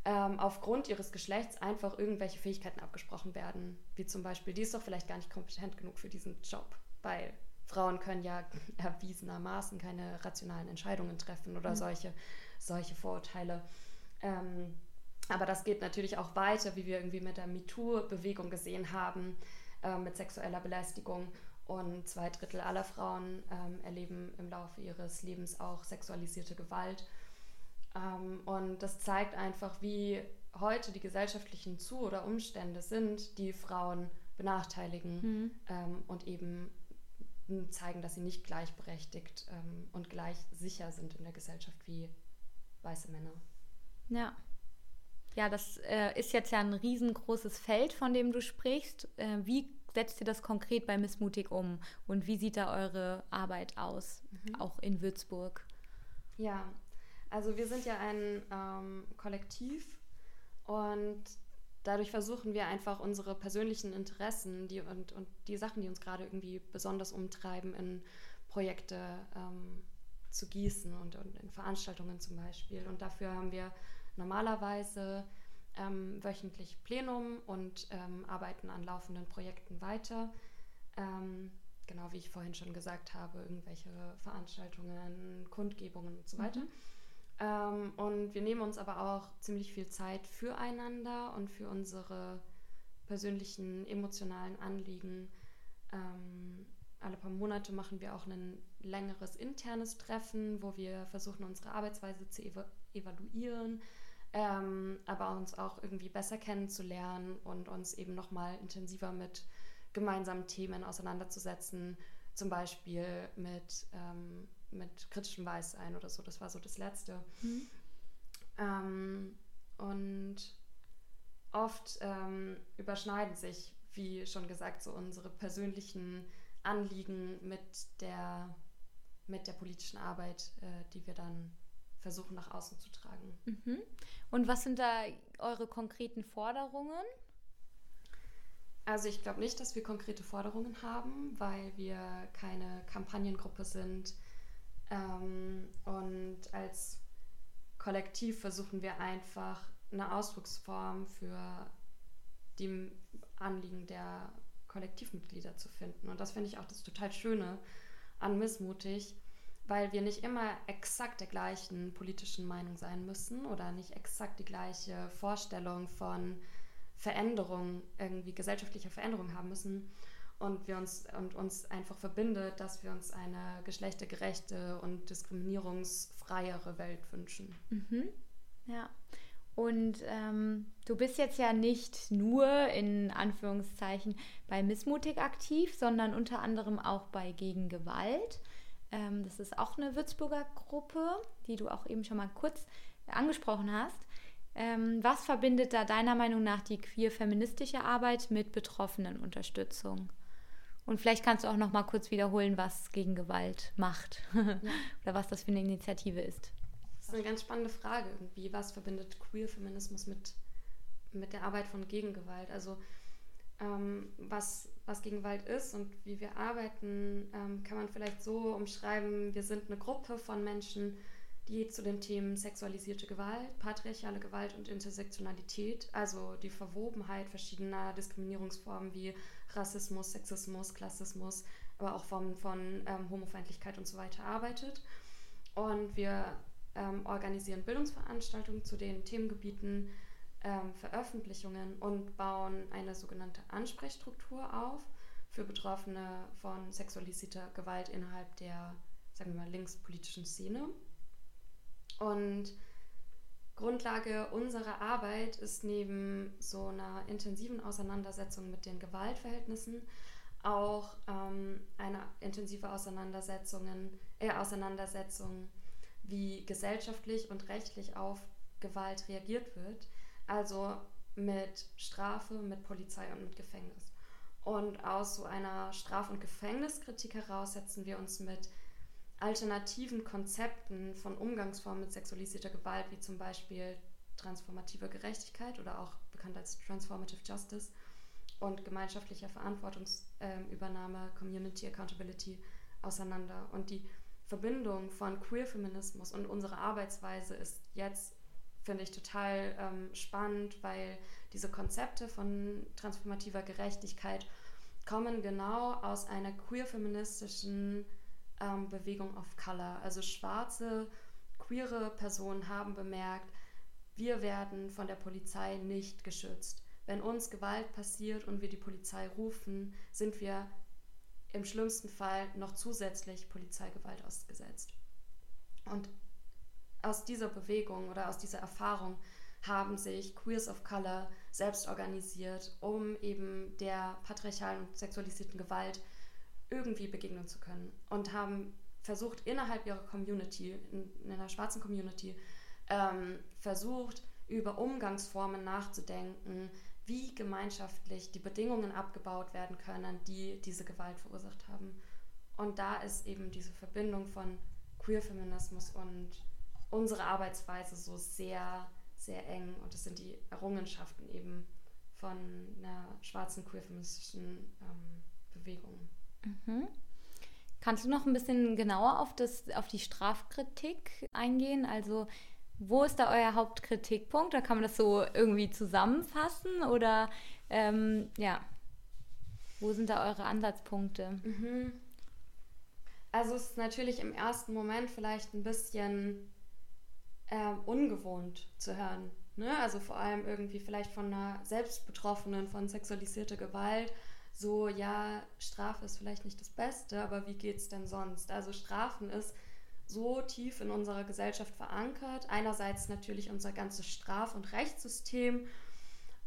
ähm, aufgrund ihres Geschlechts einfach irgendwelche Fähigkeiten abgesprochen werden. Wie zum Beispiel, die ist doch vielleicht gar nicht kompetent genug für diesen Job, weil Frauen können ja erwiesenermaßen keine rationalen Entscheidungen treffen oder mhm. solche, solche Vorurteile. Ähm, aber das geht natürlich auch weiter, wie wir irgendwie mit der MeToo-Bewegung gesehen haben, äh, mit sexueller Belästigung. Und zwei Drittel aller Frauen ähm, erleben im Laufe ihres Lebens auch sexualisierte Gewalt. Ähm, und das zeigt einfach, wie heute die gesellschaftlichen Zu- oder Umstände sind, die Frauen benachteiligen mhm. ähm, und eben zeigen, dass sie nicht gleichberechtigt ähm, und gleich sicher sind in der Gesellschaft wie weiße Männer. Ja. Ja, das äh, ist jetzt ja ein riesengroßes Feld, von dem du sprichst. Äh, wie setzt ihr das konkret bei Missmutig um und wie sieht da eure Arbeit aus, mhm. auch in Würzburg? Ja, also wir sind ja ein ähm, Kollektiv und dadurch versuchen wir einfach unsere persönlichen Interessen die, und, und die Sachen, die uns gerade irgendwie besonders umtreiben, in Projekte ähm, zu gießen und, und, in Veranstaltungen zum Beispiel. Und dafür haben wir normalerweise ähm, wöchentlich Plenum und ähm, arbeiten an laufenden Projekten weiter. Ähm, genau wie ich vorhin schon gesagt habe, irgendwelche Veranstaltungen, Kundgebungen und so weiter. Mhm. Ähm, und wir nehmen uns aber auch ziemlich viel Zeit füreinander und für unsere persönlichen emotionalen Anliegen. Ähm, alle paar Monate machen wir auch ein längeres internes Treffen, wo wir versuchen, unsere Arbeitsweise zu ev evaluieren, ähm, aber uns auch irgendwie besser kennenzulernen und uns eben nochmal intensiver mit gemeinsamen Themen auseinanderzusetzen, zum Beispiel mit ähm, mit kritischem Weißsein oder so. Das war so das Letzte. Mhm. Ähm, und oft ähm, überschneiden sich, wie schon gesagt, so unsere persönlichen Anliegen mit der, mit der politischen Arbeit, äh, die wir dann versuchen nach außen zu tragen. Mhm. Und was sind da eure konkreten Forderungen? Also ich glaube nicht, dass wir konkrete Forderungen haben, weil wir keine Kampagnengruppe sind, ähm, und als Kollektiv versuchen wir einfach eine Ausdrucksform für die Anliegen der Kollektivmitglieder zu finden. Und das finde ich auch das total Schöne an Missmutig, weil wir nicht immer exakt der gleichen politischen Meinung sein müssen oder nicht exakt die gleiche Vorstellung von Veränderung, irgendwie gesellschaftlicher Veränderung haben müssen, und wir uns und uns einfach verbindet, dass wir uns eine geschlechtergerechte und diskriminierungsfreiere Welt wünschen. Mhm. Ja. Und ähm, du bist jetzt ja nicht nur in Anführungszeichen bei Missmutig aktiv, sondern unter anderem auch bei Gegen Gewalt. Ähm, das ist auch eine Würzburger Gruppe, die du auch eben schon mal kurz angesprochen hast. Ähm, was verbindet da deiner Meinung nach die queer-feministische Arbeit mit Betroffenenunterstützung? Und vielleicht kannst du auch noch mal kurz wiederholen, was gegen Gewalt macht oder was das für eine Initiative ist. Das ist eine ganz spannende Frage irgendwie. Was verbindet Queer-Feminismus mit, mit der Arbeit von Gegengewalt? Also ähm, was, was Gegengewalt ist und wie wir arbeiten, ähm, kann man vielleicht so umschreiben. Wir sind eine Gruppe von Menschen, die zu den Themen sexualisierte Gewalt, patriarchale Gewalt und Intersektionalität, also die Verwobenheit verschiedener Diskriminierungsformen wie Rassismus, Sexismus, Klassismus, aber auch Formen von ähm, Homofeindlichkeit und so weiter arbeitet. Und wir ähm, organisieren Bildungsveranstaltungen zu den Themengebieten, ähm, Veröffentlichungen und bauen eine sogenannte Ansprechstruktur auf für Betroffene von sexualisierter Gewalt innerhalb der, sagen wir mal, linkspolitischen Szene. Und Grundlage unserer Arbeit ist neben so einer intensiven Auseinandersetzung mit den Gewaltverhältnissen auch ähm, eine intensive Auseinandersetzungen, äh, Auseinandersetzung, wie gesellschaftlich und rechtlich auf Gewalt reagiert wird. Also mit Strafe, mit Polizei und mit Gefängnis. Und aus so einer Straf- und Gefängniskritik heraus setzen wir uns mit alternativen Konzepten von Umgangsformen mit sexualisierter Gewalt, wie zum Beispiel transformative Gerechtigkeit oder auch bekannt als Transformative Justice und gemeinschaftlicher Verantwortungsübernahme, Community Accountability auseinander. Und die Verbindung von Queer-Feminismus und unserer Arbeitsweise ist jetzt, finde ich, total ähm, spannend, weil diese Konzepte von transformativer Gerechtigkeit kommen genau aus einer queer-feministischen ähm, Bewegung of Color. Also schwarze, queere Personen haben bemerkt, wir werden von der Polizei nicht geschützt. Wenn uns Gewalt passiert und wir die Polizei rufen, sind wir im schlimmsten Fall noch zusätzlich Polizeigewalt ausgesetzt. Und aus dieser Bewegung oder aus dieser Erfahrung haben sich Queers of Color selbst organisiert, um eben der patriarchalen und sexualisierten Gewalt irgendwie begegnen zu können und haben versucht, innerhalb ihrer Community, in, in einer schwarzen Community, ähm, versucht, über Umgangsformen nachzudenken, wie gemeinschaftlich die Bedingungen abgebaut werden können, die diese Gewalt verursacht haben. Und da ist eben diese Verbindung von Queer-Feminismus und unsere Arbeitsweise so sehr, sehr eng. Und das sind die Errungenschaften eben von einer schwarzen queer-feministischen ähm, Bewegung. Mhm. Kannst du noch ein bisschen genauer auf, das, auf die Strafkritik eingehen? Also wo ist da euer Hauptkritikpunkt? Da kann man das so irgendwie zusammenfassen oder ähm, ja, wo sind da eure Ansatzpunkte? Mhm. Also es ist natürlich im ersten Moment vielleicht ein bisschen äh, ungewohnt zu hören. Ne? Also vor allem irgendwie vielleicht von einer Selbstbetroffenen von sexualisierter Gewalt so, ja, Strafe ist vielleicht nicht das Beste, aber wie geht es denn sonst? Also Strafen ist so tief in unserer Gesellschaft verankert. Einerseits natürlich unser ganzes Straf- und Rechtssystem,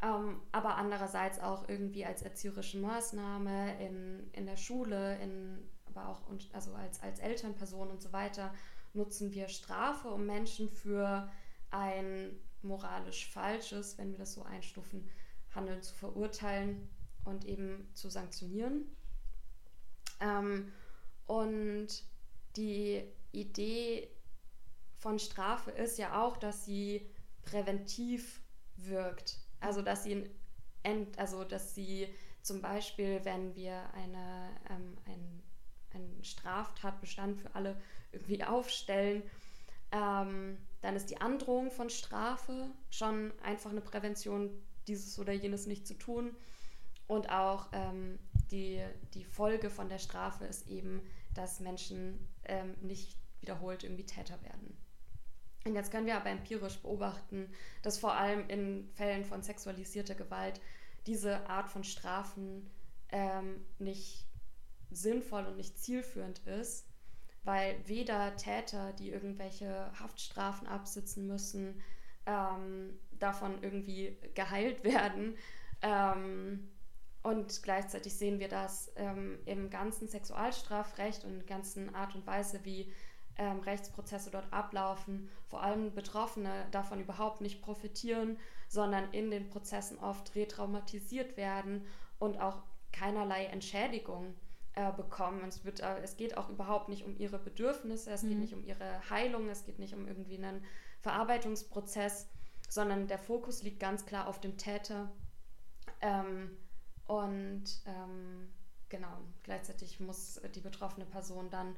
ähm, aber andererseits auch irgendwie als erzieherische Maßnahme in, in der Schule, in, aber auch und, also als, als Elternperson und so weiter nutzen wir Strafe, um Menschen für ein moralisch falsches, wenn wir das so einstufen, Handeln zu verurteilen und eben zu sanktionieren. Ähm, und die Idee von Strafe ist ja auch, dass sie präventiv wirkt. Also dass sie, ent, also dass sie zum Beispiel, wenn wir eine, ähm, ein, einen Straftatbestand für alle irgendwie aufstellen, ähm, dann ist die Androhung von Strafe schon einfach eine Prävention, dieses oder jenes nicht zu tun. Und auch ähm, die, die Folge von der Strafe ist eben, dass Menschen ähm, nicht wiederholt irgendwie Täter werden. Und jetzt können wir aber empirisch beobachten, dass vor allem in Fällen von sexualisierter Gewalt diese Art von Strafen ähm, nicht sinnvoll und nicht zielführend ist, weil weder Täter, die irgendwelche Haftstrafen absitzen müssen, ähm, davon irgendwie geheilt werden, ähm, Und gleichzeitig sehen wir das ähm, im ganzen Sexualstrafrecht und in der ganzen Art und Weise, wie ähm, Rechtsprozesse dort ablaufen, vor allem Betroffene davon überhaupt nicht profitieren, sondern in den Prozessen oft retraumatisiert werden und auch keinerlei Entschädigung äh, bekommen. Es, wird, äh, es geht auch überhaupt nicht um ihre Bedürfnisse, es mhm. geht nicht um ihre Heilung, es geht nicht um irgendwie einen Verarbeitungsprozess, sondern der Fokus liegt ganz klar auf dem Täter. Ähm, und ähm, genau, gleichzeitig muss die betroffene Person dann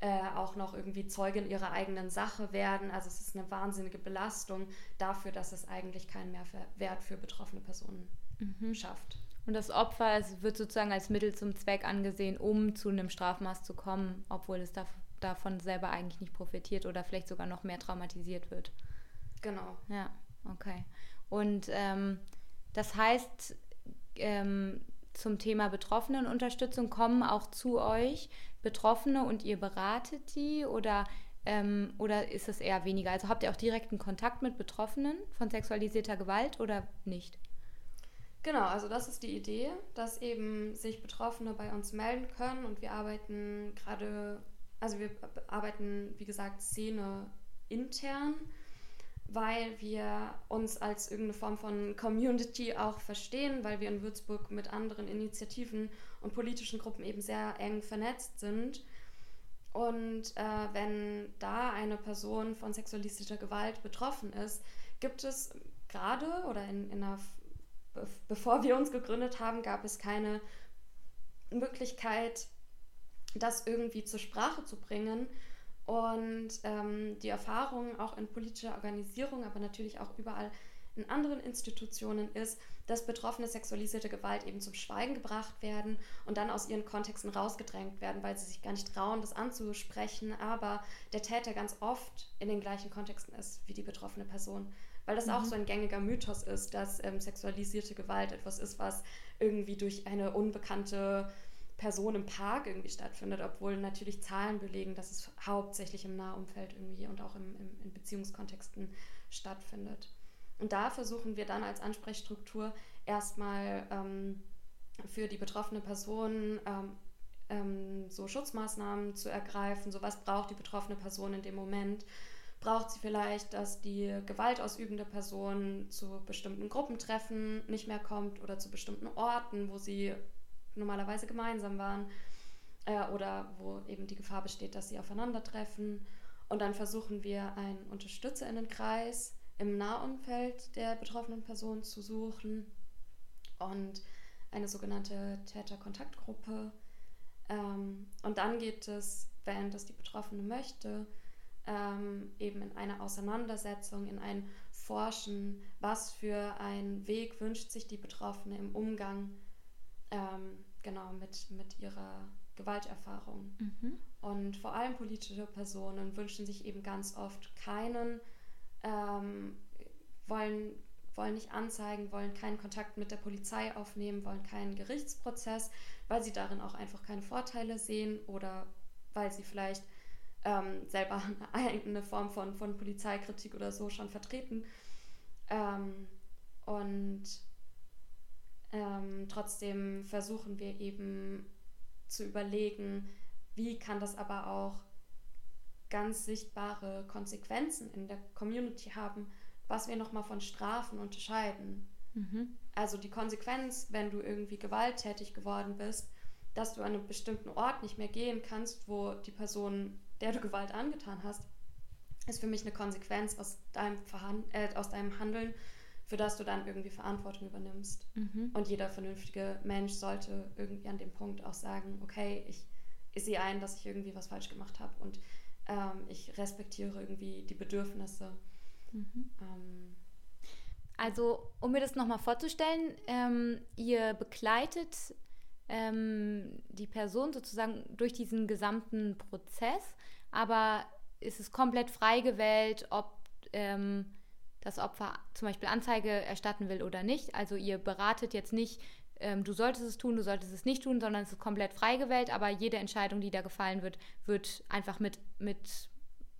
äh, auch noch irgendwie Zeugin ihrer eigenen Sache werden. Also es ist eine wahnsinnige Belastung dafür, dass es eigentlich keinen Mehrwert für betroffene Personen mhm. schafft. Und das Opfer es wird sozusagen als Mittel zum Zweck angesehen, um zu einem Strafmaß zu kommen, obwohl es dav davon selber eigentlich nicht profitiert oder vielleicht sogar noch mehr traumatisiert wird. Genau. Ja, okay. Und ähm, das heißt, ähm, zum Thema Betroffenenunterstützung kommen auch zu euch Betroffene und ihr beratet die oder, ähm, oder ist es eher weniger? Also habt ihr auch direkten Kontakt mit Betroffenen von sexualisierter Gewalt oder nicht? Genau, also das ist die Idee, dass eben sich Betroffene bei uns melden können und wir arbeiten gerade, also wir arbeiten, wie gesagt, Szene intern, weil wir uns als irgendeine Form von Community auch verstehen, weil wir in Würzburg mit anderen Initiativen und politischen Gruppen eben sehr eng vernetzt sind. Und äh, wenn da eine Person von sexualistischer Gewalt betroffen ist, gibt es gerade oder in, in einer bevor wir uns gegründet haben, gab es keine Möglichkeit, das irgendwie zur Sprache zu bringen. Und ähm, die Erfahrung auch in politischer Organisierung, aber natürlich auch überall in anderen Institutionen ist, dass betroffene sexualisierte Gewalt eben zum Schweigen gebracht werden und dann aus ihren Kontexten rausgedrängt werden, weil sie sich gar nicht trauen, das anzusprechen, aber der Täter ganz oft in den gleichen Kontexten ist wie die betroffene Person weil das mhm. auch so ein gängiger Mythos ist, dass ähm, sexualisierte Gewalt etwas ist, was irgendwie durch eine unbekannte Person im Park irgendwie stattfindet, obwohl natürlich Zahlen belegen, dass es hauptsächlich im Nahumfeld irgendwie und auch im, im, in Beziehungskontexten stattfindet. Und da versuchen wir dann als Ansprechstruktur erstmal ähm, für die betroffene Person ähm, ähm, so Schutzmaßnahmen zu ergreifen, so was braucht die betroffene Person in dem Moment braucht sie vielleicht, dass die gewaltausübende Person zu bestimmten Gruppentreffen nicht mehr kommt oder zu bestimmten Orten, wo sie normalerweise gemeinsam waren äh, oder wo eben die Gefahr besteht, dass sie aufeinandertreffen. Und dann versuchen wir einen Unterstützerinnenkreis im Nahumfeld der betroffenen Person zu suchen und eine sogenannte Täterkontaktgruppe. Ähm, und dann geht es, wenn das die Betroffene möchte, ähm, eben in eine Auseinandersetzung, in ein Forschen, was für einen Weg wünscht sich die Betroffene im Umgang ähm, genau mit, mit ihrer Gewalterfahrung. Mhm. Und vor allem politische Personen wünschen sich eben ganz oft keinen, ähm, wollen, wollen nicht anzeigen, wollen keinen Kontakt mit der Polizei aufnehmen, wollen keinen Gerichtsprozess, weil sie darin auch einfach keine Vorteile sehen oder weil sie vielleicht ähm, selber eine Form von, von Polizeikritik oder so schon vertreten. Ähm, und ähm, trotzdem versuchen wir eben zu überlegen, wie kann das aber auch ganz sichtbare Konsequenzen in der Community haben, was wir nochmal von Strafen unterscheiden. Mhm. Also die Konsequenz, wenn du irgendwie gewalttätig geworden bist, dass du an einen bestimmten Ort nicht mehr gehen kannst, wo die Person der du Gewalt angetan hast, ist für mich eine Konsequenz aus deinem, Verhand äh, aus deinem Handeln, für das du dann irgendwie Verantwortung übernimmst. Mhm. Und jeder vernünftige Mensch sollte irgendwie an dem Punkt auch sagen, okay, ich, ich sehe ein, dass ich irgendwie was falsch gemacht habe und ähm, ich respektiere irgendwie die Bedürfnisse. Mhm. Ähm, also, um mir das nochmal vorzustellen, ähm, ihr begleitet ähm, die Person sozusagen durch diesen gesamten Prozess, aber ist es komplett frei gewählt, ob ähm, das Opfer zum Beispiel Anzeige erstatten will oder nicht. Also ihr beratet jetzt nicht, ähm, du solltest es tun, du solltest es nicht tun, sondern es ist komplett frei gewählt, aber jede Entscheidung, die da gefallen wird, wird einfach mit, mit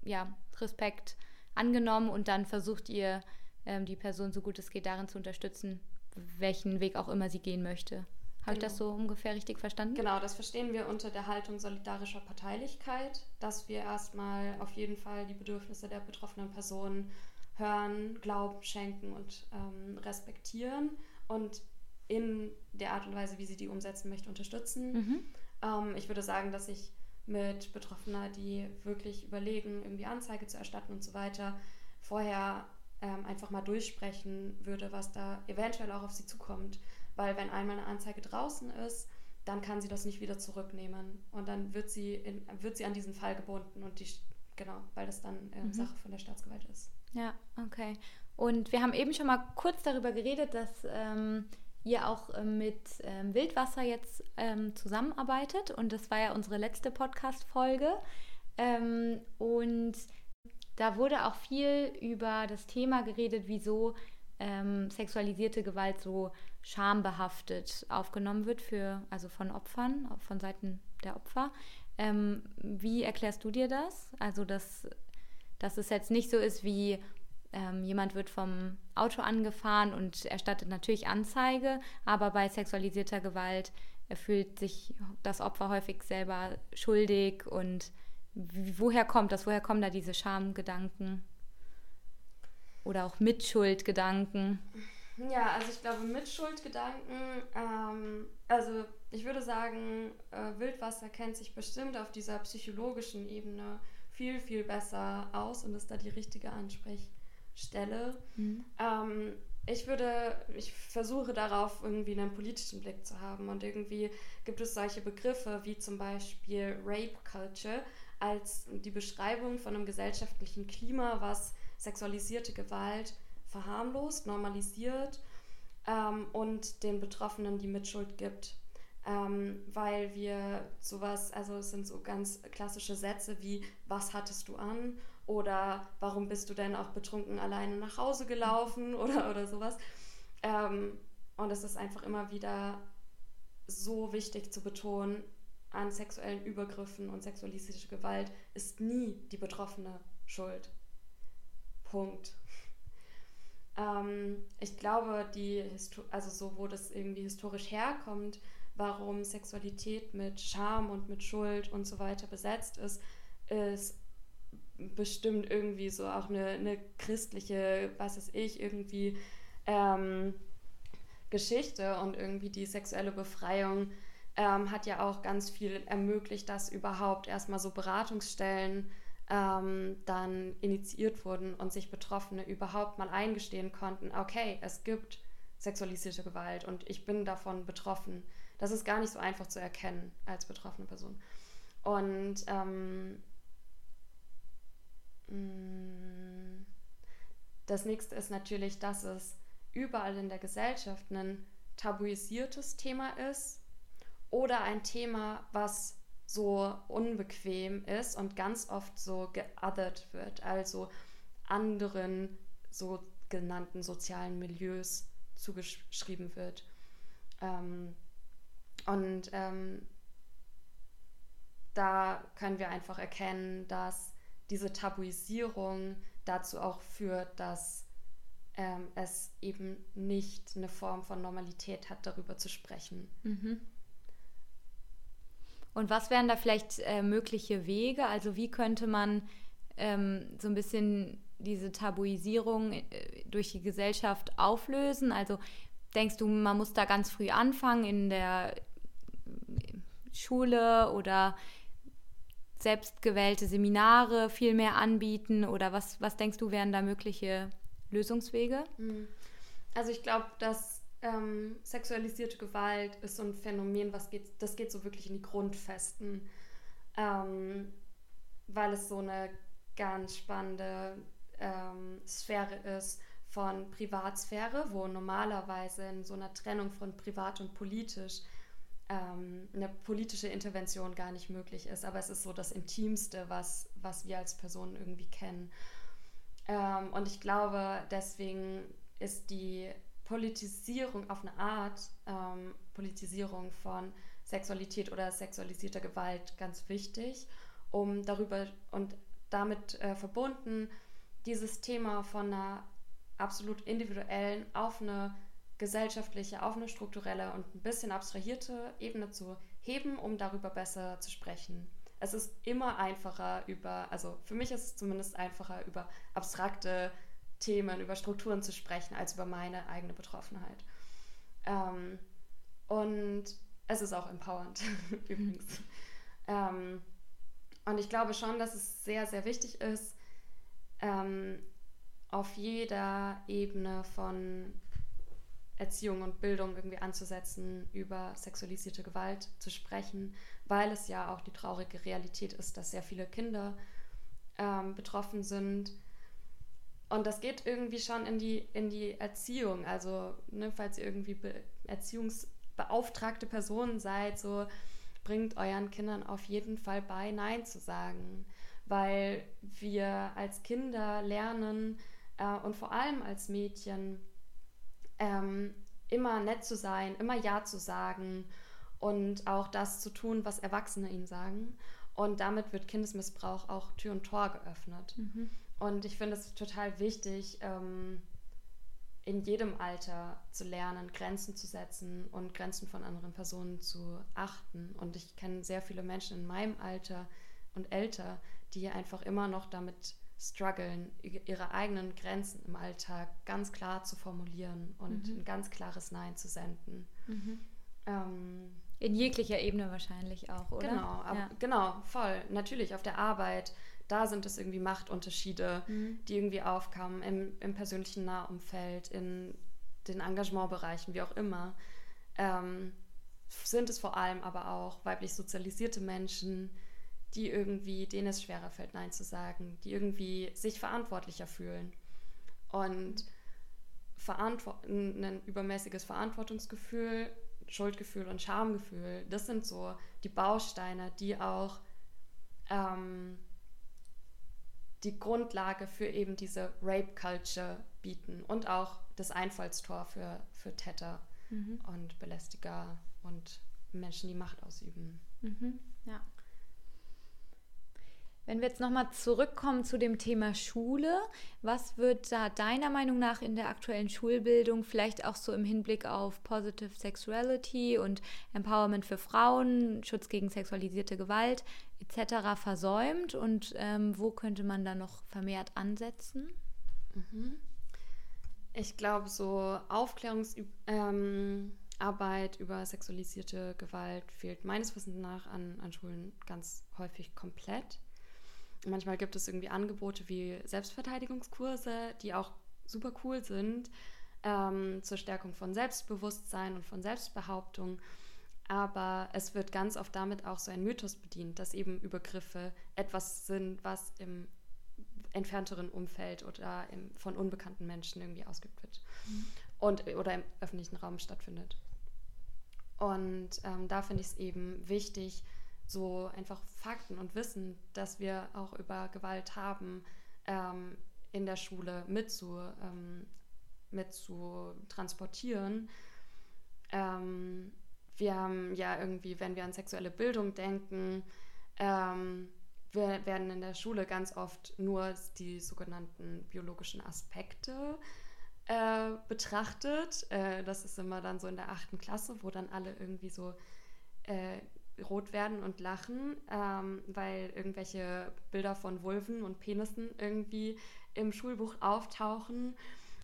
ja, Respekt angenommen und dann versucht ihr, ähm, die Person so gut es geht darin zu unterstützen, welchen Weg auch immer sie gehen möchte. Habe ich das so ungefähr richtig verstanden? Genau, das verstehen wir unter der Haltung solidarischer Parteilichkeit, dass wir erstmal auf jeden Fall die Bedürfnisse der betroffenen Personen hören, glauben, schenken und ähm, respektieren und in der Art und Weise, wie sie die umsetzen möchte, unterstützen. Mhm. Ähm, ich würde sagen, dass ich mit Betroffener, die wirklich überlegen, irgendwie Anzeige zu erstatten und so weiter, vorher ähm, einfach mal durchsprechen würde, was da eventuell auch auf sie zukommt. Weil wenn einmal eine Anzeige draußen ist, dann kann sie das nicht wieder zurücknehmen. Und dann wird sie, in, wird sie an diesen Fall gebunden und die, genau, weil das dann ähm, mhm. Sache von der Staatsgewalt ist. Ja, okay. Und wir haben eben schon mal kurz darüber geredet, dass ähm, ihr auch ähm, mit ähm, Wildwasser jetzt ähm, zusammenarbeitet. Und das war ja unsere letzte Podcast-Folge. Ähm, und da wurde auch viel über das Thema geredet, wieso sexualisierte Gewalt so schambehaftet aufgenommen wird für, also von Opfern, von Seiten der Opfer. Wie erklärst du dir das? Also, dass, dass es jetzt nicht so ist wie ähm, jemand wird vom Auto angefahren und erstattet natürlich Anzeige, aber bei sexualisierter Gewalt fühlt sich das Opfer häufig selber schuldig und woher kommt das? Woher kommen da diese Schamgedanken? Oder auch Mitschuldgedanken? Ja, also ich glaube, Mitschuldgedanken, ähm, also ich würde sagen, äh, Wildwasser kennt sich bestimmt auf dieser psychologischen Ebene viel, viel besser aus und ist da die richtige Ansprechstelle. Mhm. Ähm, ich würde, ich versuche darauf irgendwie einen politischen Blick zu haben und irgendwie gibt es solche Begriffe wie zum Beispiel Rape Culture, als die Beschreibung von einem gesellschaftlichen Klima, was sexualisierte Gewalt verharmlost, normalisiert ähm, und den Betroffenen die Mitschuld gibt. Ähm, weil wir sowas, also es sind so ganz klassische Sätze wie, was hattest du an? Oder warum bist du denn auch betrunken alleine nach Hause gelaufen? Oder, oder sowas. Ähm, und es ist einfach immer wieder so wichtig zu betonen, an sexuellen Übergriffen und sexualistischer Gewalt ist nie die Betroffene schuld. Punkt. Ähm, ich glaube, die also so, wo das irgendwie historisch herkommt, warum Sexualität mit Scham und mit Schuld und so weiter besetzt ist, ist bestimmt irgendwie so auch eine, eine christliche, was weiß ich, irgendwie ähm, Geschichte und irgendwie die sexuelle Befreiung ähm, hat ja auch ganz viel ermöglicht, dass überhaupt erstmal so Beratungsstellen ähm, dann initiiert wurden und sich Betroffene überhaupt mal eingestehen konnten, okay, es gibt sexualisierte Gewalt und ich bin davon betroffen. Das ist gar nicht so einfach zu erkennen als betroffene Person. Und ähm, mm, das nächste ist natürlich, dass es überall in der Gesellschaft ein tabuisiertes Thema ist, oder ein Thema, was so unbequem ist und ganz oft so geothert wird, also anderen sogenannten sozialen Milieus zugeschrieben wird. Ähm, und ähm, da können wir einfach erkennen, dass diese Tabuisierung dazu auch führt, dass ähm, es eben nicht eine Form von Normalität hat, darüber zu sprechen. Mhm. Und was wären da vielleicht äh, mögliche Wege? Also wie könnte man ähm, so ein bisschen diese Tabuisierung äh, durch die Gesellschaft auflösen? Also denkst du, man muss da ganz früh anfangen in der Schule oder selbstgewählte Seminare viel mehr anbieten? Oder was, was denkst du, wären da mögliche Lösungswege? Hm. Also ich glaube, dass ähm, sexualisierte Gewalt ist so ein Phänomen, was geht, das geht so wirklich in die Grundfesten, ähm, weil es so eine ganz spannende ähm, Sphäre ist von Privatsphäre, wo normalerweise in so einer Trennung von privat und politisch ähm, eine politische Intervention gar nicht möglich ist. Aber es ist so das Intimste, was, was wir als Personen irgendwie kennen. Ähm, und ich glaube, deswegen ist die Politisierung auf eine Art, ähm, Politisierung von Sexualität oder sexualisierter Gewalt ganz wichtig, um darüber und damit äh, verbunden dieses Thema von einer absolut individuellen auf eine gesellschaftliche auf eine strukturelle und ein bisschen abstrahierte Ebene zu heben, um darüber besser zu sprechen. Es ist immer einfacher über, also für mich ist es zumindest einfacher, über abstrakte Themen, über Strukturen zu sprechen, als über meine eigene Betroffenheit. Ähm, und es ist auch empowernd, übrigens. Ähm, und ich glaube schon, dass es sehr, sehr wichtig ist, ähm, auf jeder Ebene von Erziehung und Bildung irgendwie anzusetzen, über sexualisierte Gewalt zu sprechen, weil es ja auch die traurige Realität ist, dass sehr viele Kinder ähm, betroffen sind. Und das geht irgendwie schon in die, in die Erziehung. Also, ne, falls ihr irgendwie Be erziehungsbeauftragte Personen seid, so bringt euren Kindern auf jeden Fall bei, Nein zu sagen. Weil wir als Kinder lernen äh, und vor allem als Mädchen, ähm, immer nett zu sein, immer Ja zu sagen und auch das zu tun, was Erwachsene ihnen sagen. Und damit wird Kindesmissbrauch auch Tür und Tor geöffnet. Mhm. Und ich finde es total wichtig, ähm, in jedem Alter zu lernen, Grenzen zu setzen und Grenzen von anderen Personen zu achten. Und ich kenne sehr viele Menschen in meinem Alter und älter, die einfach immer noch damit strugglen, ihre eigenen Grenzen im Alltag ganz klar zu formulieren und mhm. ein ganz klares Nein zu senden. Mhm. Ähm, in jeglicher Ebene wahrscheinlich auch, oder? Genau, ab, ja. genau, voll. Natürlich auf der Arbeit, da sind es irgendwie Machtunterschiede, mhm. die irgendwie aufkamen im, im, persönlichen Nahumfeld, in den Engagementbereichen, wie auch immer. Ähm, sind es vor allem aber auch weiblich sozialisierte Menschen, die irgendwie, denen es schwerer fällt, Nein zu sagen, die irgendwie sich verantwortlicher fühlen. Und Verantwort ein übermäßiges Verantwortungsgefühl, Schuldgefühl und Schamgefühl, das sind so die Bausteine, die auch ähm, die Grundlage für eben diese Rape-Culture bieten und auch das Einfallstor für, für Täter mhm. und Belästiger und Menschen, die Macht ausüben. Mhm. Ja. Wenn wir jetzt nochmal zurückkommen zu dem Thema Schule, was wird da deiner Meinung nach in der aktuellen Schulbildung vielleicht auch so im Hinblick auf Positive Sexuality und Empowerment für Frauen, Schutz gegen sexualisierte Gewalt etc. versäumt und ähm, wo könnte man da noch vermehrt ansetzen? Mhm. Ich glaube, so Aufklärungsarbeit ähm, über sexualisierte Gewalt fehlt meines Wissens nach an, an Schulen ganz häufig komplett. Manchmal gibt es irgendwie Angebote wie Selbstverteidigungskurse, die auch super cool sind ähm, zur Stärkung von Selbstbewusstsein und von Selbstbehauptung. Aber es wird ganz oft damit auch so ein Mythos bedient, dass eben Übergriffe etwas sind, was im entfernteren Umfeld oder im, von unbekannten Menschen irgendwie ausgeübt wird mhm. und, oder im öffentlichen Raum stattfindet. Und ähm, da finde ich es eben wichtig, so einfach Fakten und Wissen, dass wir auch über Gewalt haben, ähm, in der Schule mit zu, ähm, mit zu transportieren. Ähm, wir haben ja irgendwie, wenn wir an sexuelle Bildung denken, ähm, wir werden in der Schule ganz oft nur die sogenannten biologischen Aspekte äh, betrachtet. Äh, das ist immer dann so in der achten Klasse, wo dann alle irgendwie so äh, rot werden und lachen, ähm, weil irgendwelche Bilder von Vulven und Penissen irgendwie im Schulbuch auftauchen.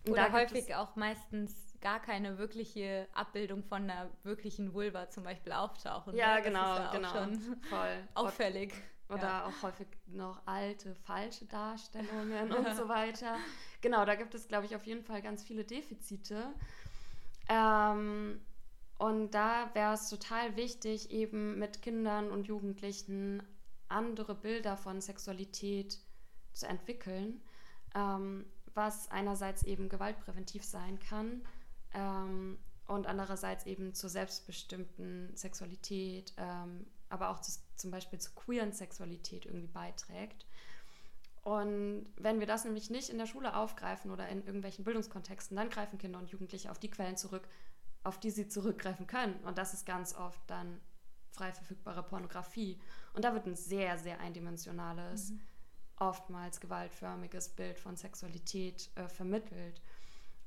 Und Oder häufig auch meistens gar keine wirkliche Abbildung von einer wirklichen Vulva zum Beispiel auftauchen. Ja, ne? genau, ja genau. Schon voll. Auffällig. Oder ja. auch häufig noch alte, falsche Darstellungen und so weiter. Genau, da gibt es, glaube ich, auf jeden Fall ganz viele Defizite. Ähm, und da wäre es total wichtig, eben mit Kindern und Jugendlichen andere Bilder von Sexualität zu entwickeln, ähm, was einerseits eben gewaltpräventiv sein kann ähm, und andererseits eben zur selbstbestimmten Sexualität, ähm, aber auch zu, zum Beispiel zur queeren Sexualität irgendwie beiträgt. Und wenn wir das nämlich nicht in der Schule aufgreifen oder in irgendwelchen Bildungskontexten, dann greifen Kinder und Jugendliche auf die Quellen zurück, auf die sie zurückgreifen können. Und das ist ganz oft dann frei verfügbare Pornografie. Und da wird ein sehr, sehr eindimensionales, mhm. oftmals gewaltförmiges Bild von Sexualität äh, vermittelt.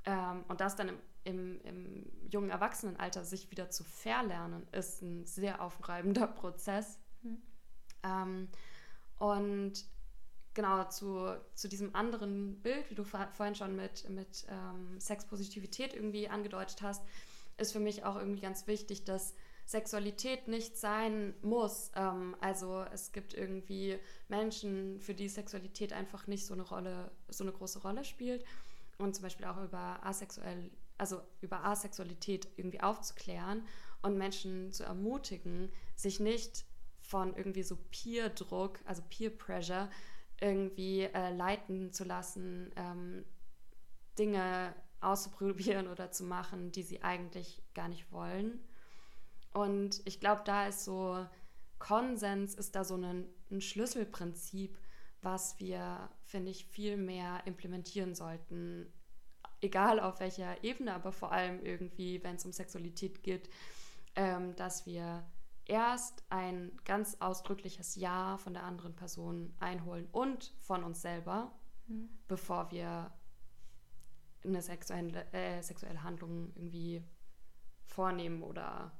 Ähm, und das dann im, im, im jungen Erwachsenenalter sich wieder zu verlernen, ist ein sehr aufreibender Prozess. Mhm. Ähm, und genau zu, zu diesem anderen Bild, wie du vorhin schon mit, mit ähm, Sexpositivität irgendwie angedeutet hast, ist für mich auch irgendwie ganz wichtig, dass Sexualität nicht sein muss. Ähm, also es gibt irgendwie Menschen, für die Sexualität einfach nicht so eine Rolle, so eine große Rolle spielt. Und zum Beispiel auch über asexuell, also über Asexualität irgendwie aufzuklären und Menschen zu ermutigen, sich nicht von irgendwie so Peer-Druck, also Peer-Pressure, irgendwie äh, leiten zu lassen, ähm, Dinge auszuprobieren oder zu machen, die sie eigentlich gar nicht wollen. Und ich glaube, da ist so Konsens ist da so ein, ein Schlüsselprinzip, was wir, finde ich, viel mehr implementieren sollten. Egal auf welcher Ebene, aber vor allem irgendwie, wenn es um Sexualität geht, ähm, dass wir erst ein ganz ausdrückliches Ja von der anderen Person einholen und von uns selber, mhm. bevor wir eine sexuelle, äh, sexuelle Handlung irgendwie vornehmen oder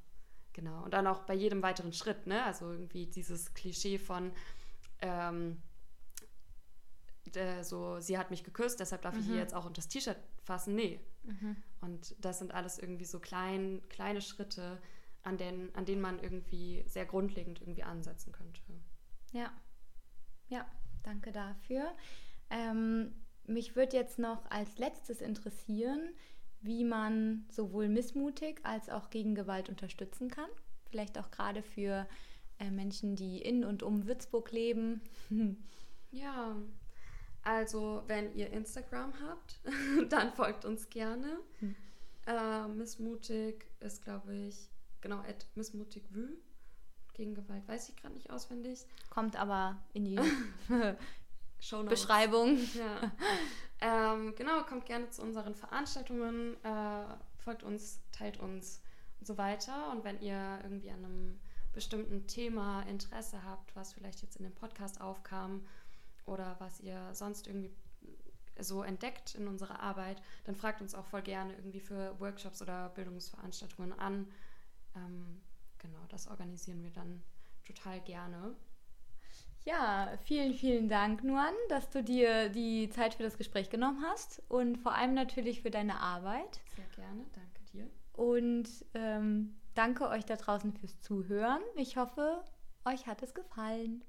Genau. Und dann auch bei jedem weiteren Schritt, ne? Also irgendwie dieses Klischee von ähm, so, sie hat mich geküsst, deshalb darf mhm. ich ihr jetzt auch unter das T-Shirt fassen. Nee. Mhm. Und das sind alles irgendwie so klein, kleine Schritte, an, den, an denen man irgendwie sehr grundlegend irgendwie ansetzen könnte. Ja. Ja, danke dafür. Ähm, mich würde jetzt noch als letztes interessieren, wie man sowohl missmutig als auch gegen Gewalt unterstützen kann. Vielleicht auch gerade für äh, Menschen, die in und um Würzburg leben. ja, also wenn ihr Instagram habt, dann folgt uns gerne. Hm. Äh, missmutig ist, glaube ich, genau, at missmutigwü. Gegen Gewalt weiß ich gerade nicht auswendig. Kommt aber in die Beschreibung. Ja. Ähm, genau, kommt gerne zu unseren Veranstaltungen, äh, folgt uns, teilt uns und so weiter. Und wenn ihr irgendwie an einem bestimmten Thema Interesse habt, was vielleicht jetzt in dem Podcast aufkam oder was ihr sonst irgendwie so entdeckt in unserer Arbeit, dann fragt uns auch voll gerne irgendwie für Workshops oder Bildungsveranstaltungen an. Ähm, genau, das organisieren wir dann total gerne. Ja, vielen, vielen Dank, Nuan, dass du dir die Zeit für das Gespräch genommen hast und vor allem natürlich für deine Arbeit. Sehr gerne, danke dir. Und ähm, danke euch da draußen fürs Zuhören. Ich hoffe, euch hat es gefallen.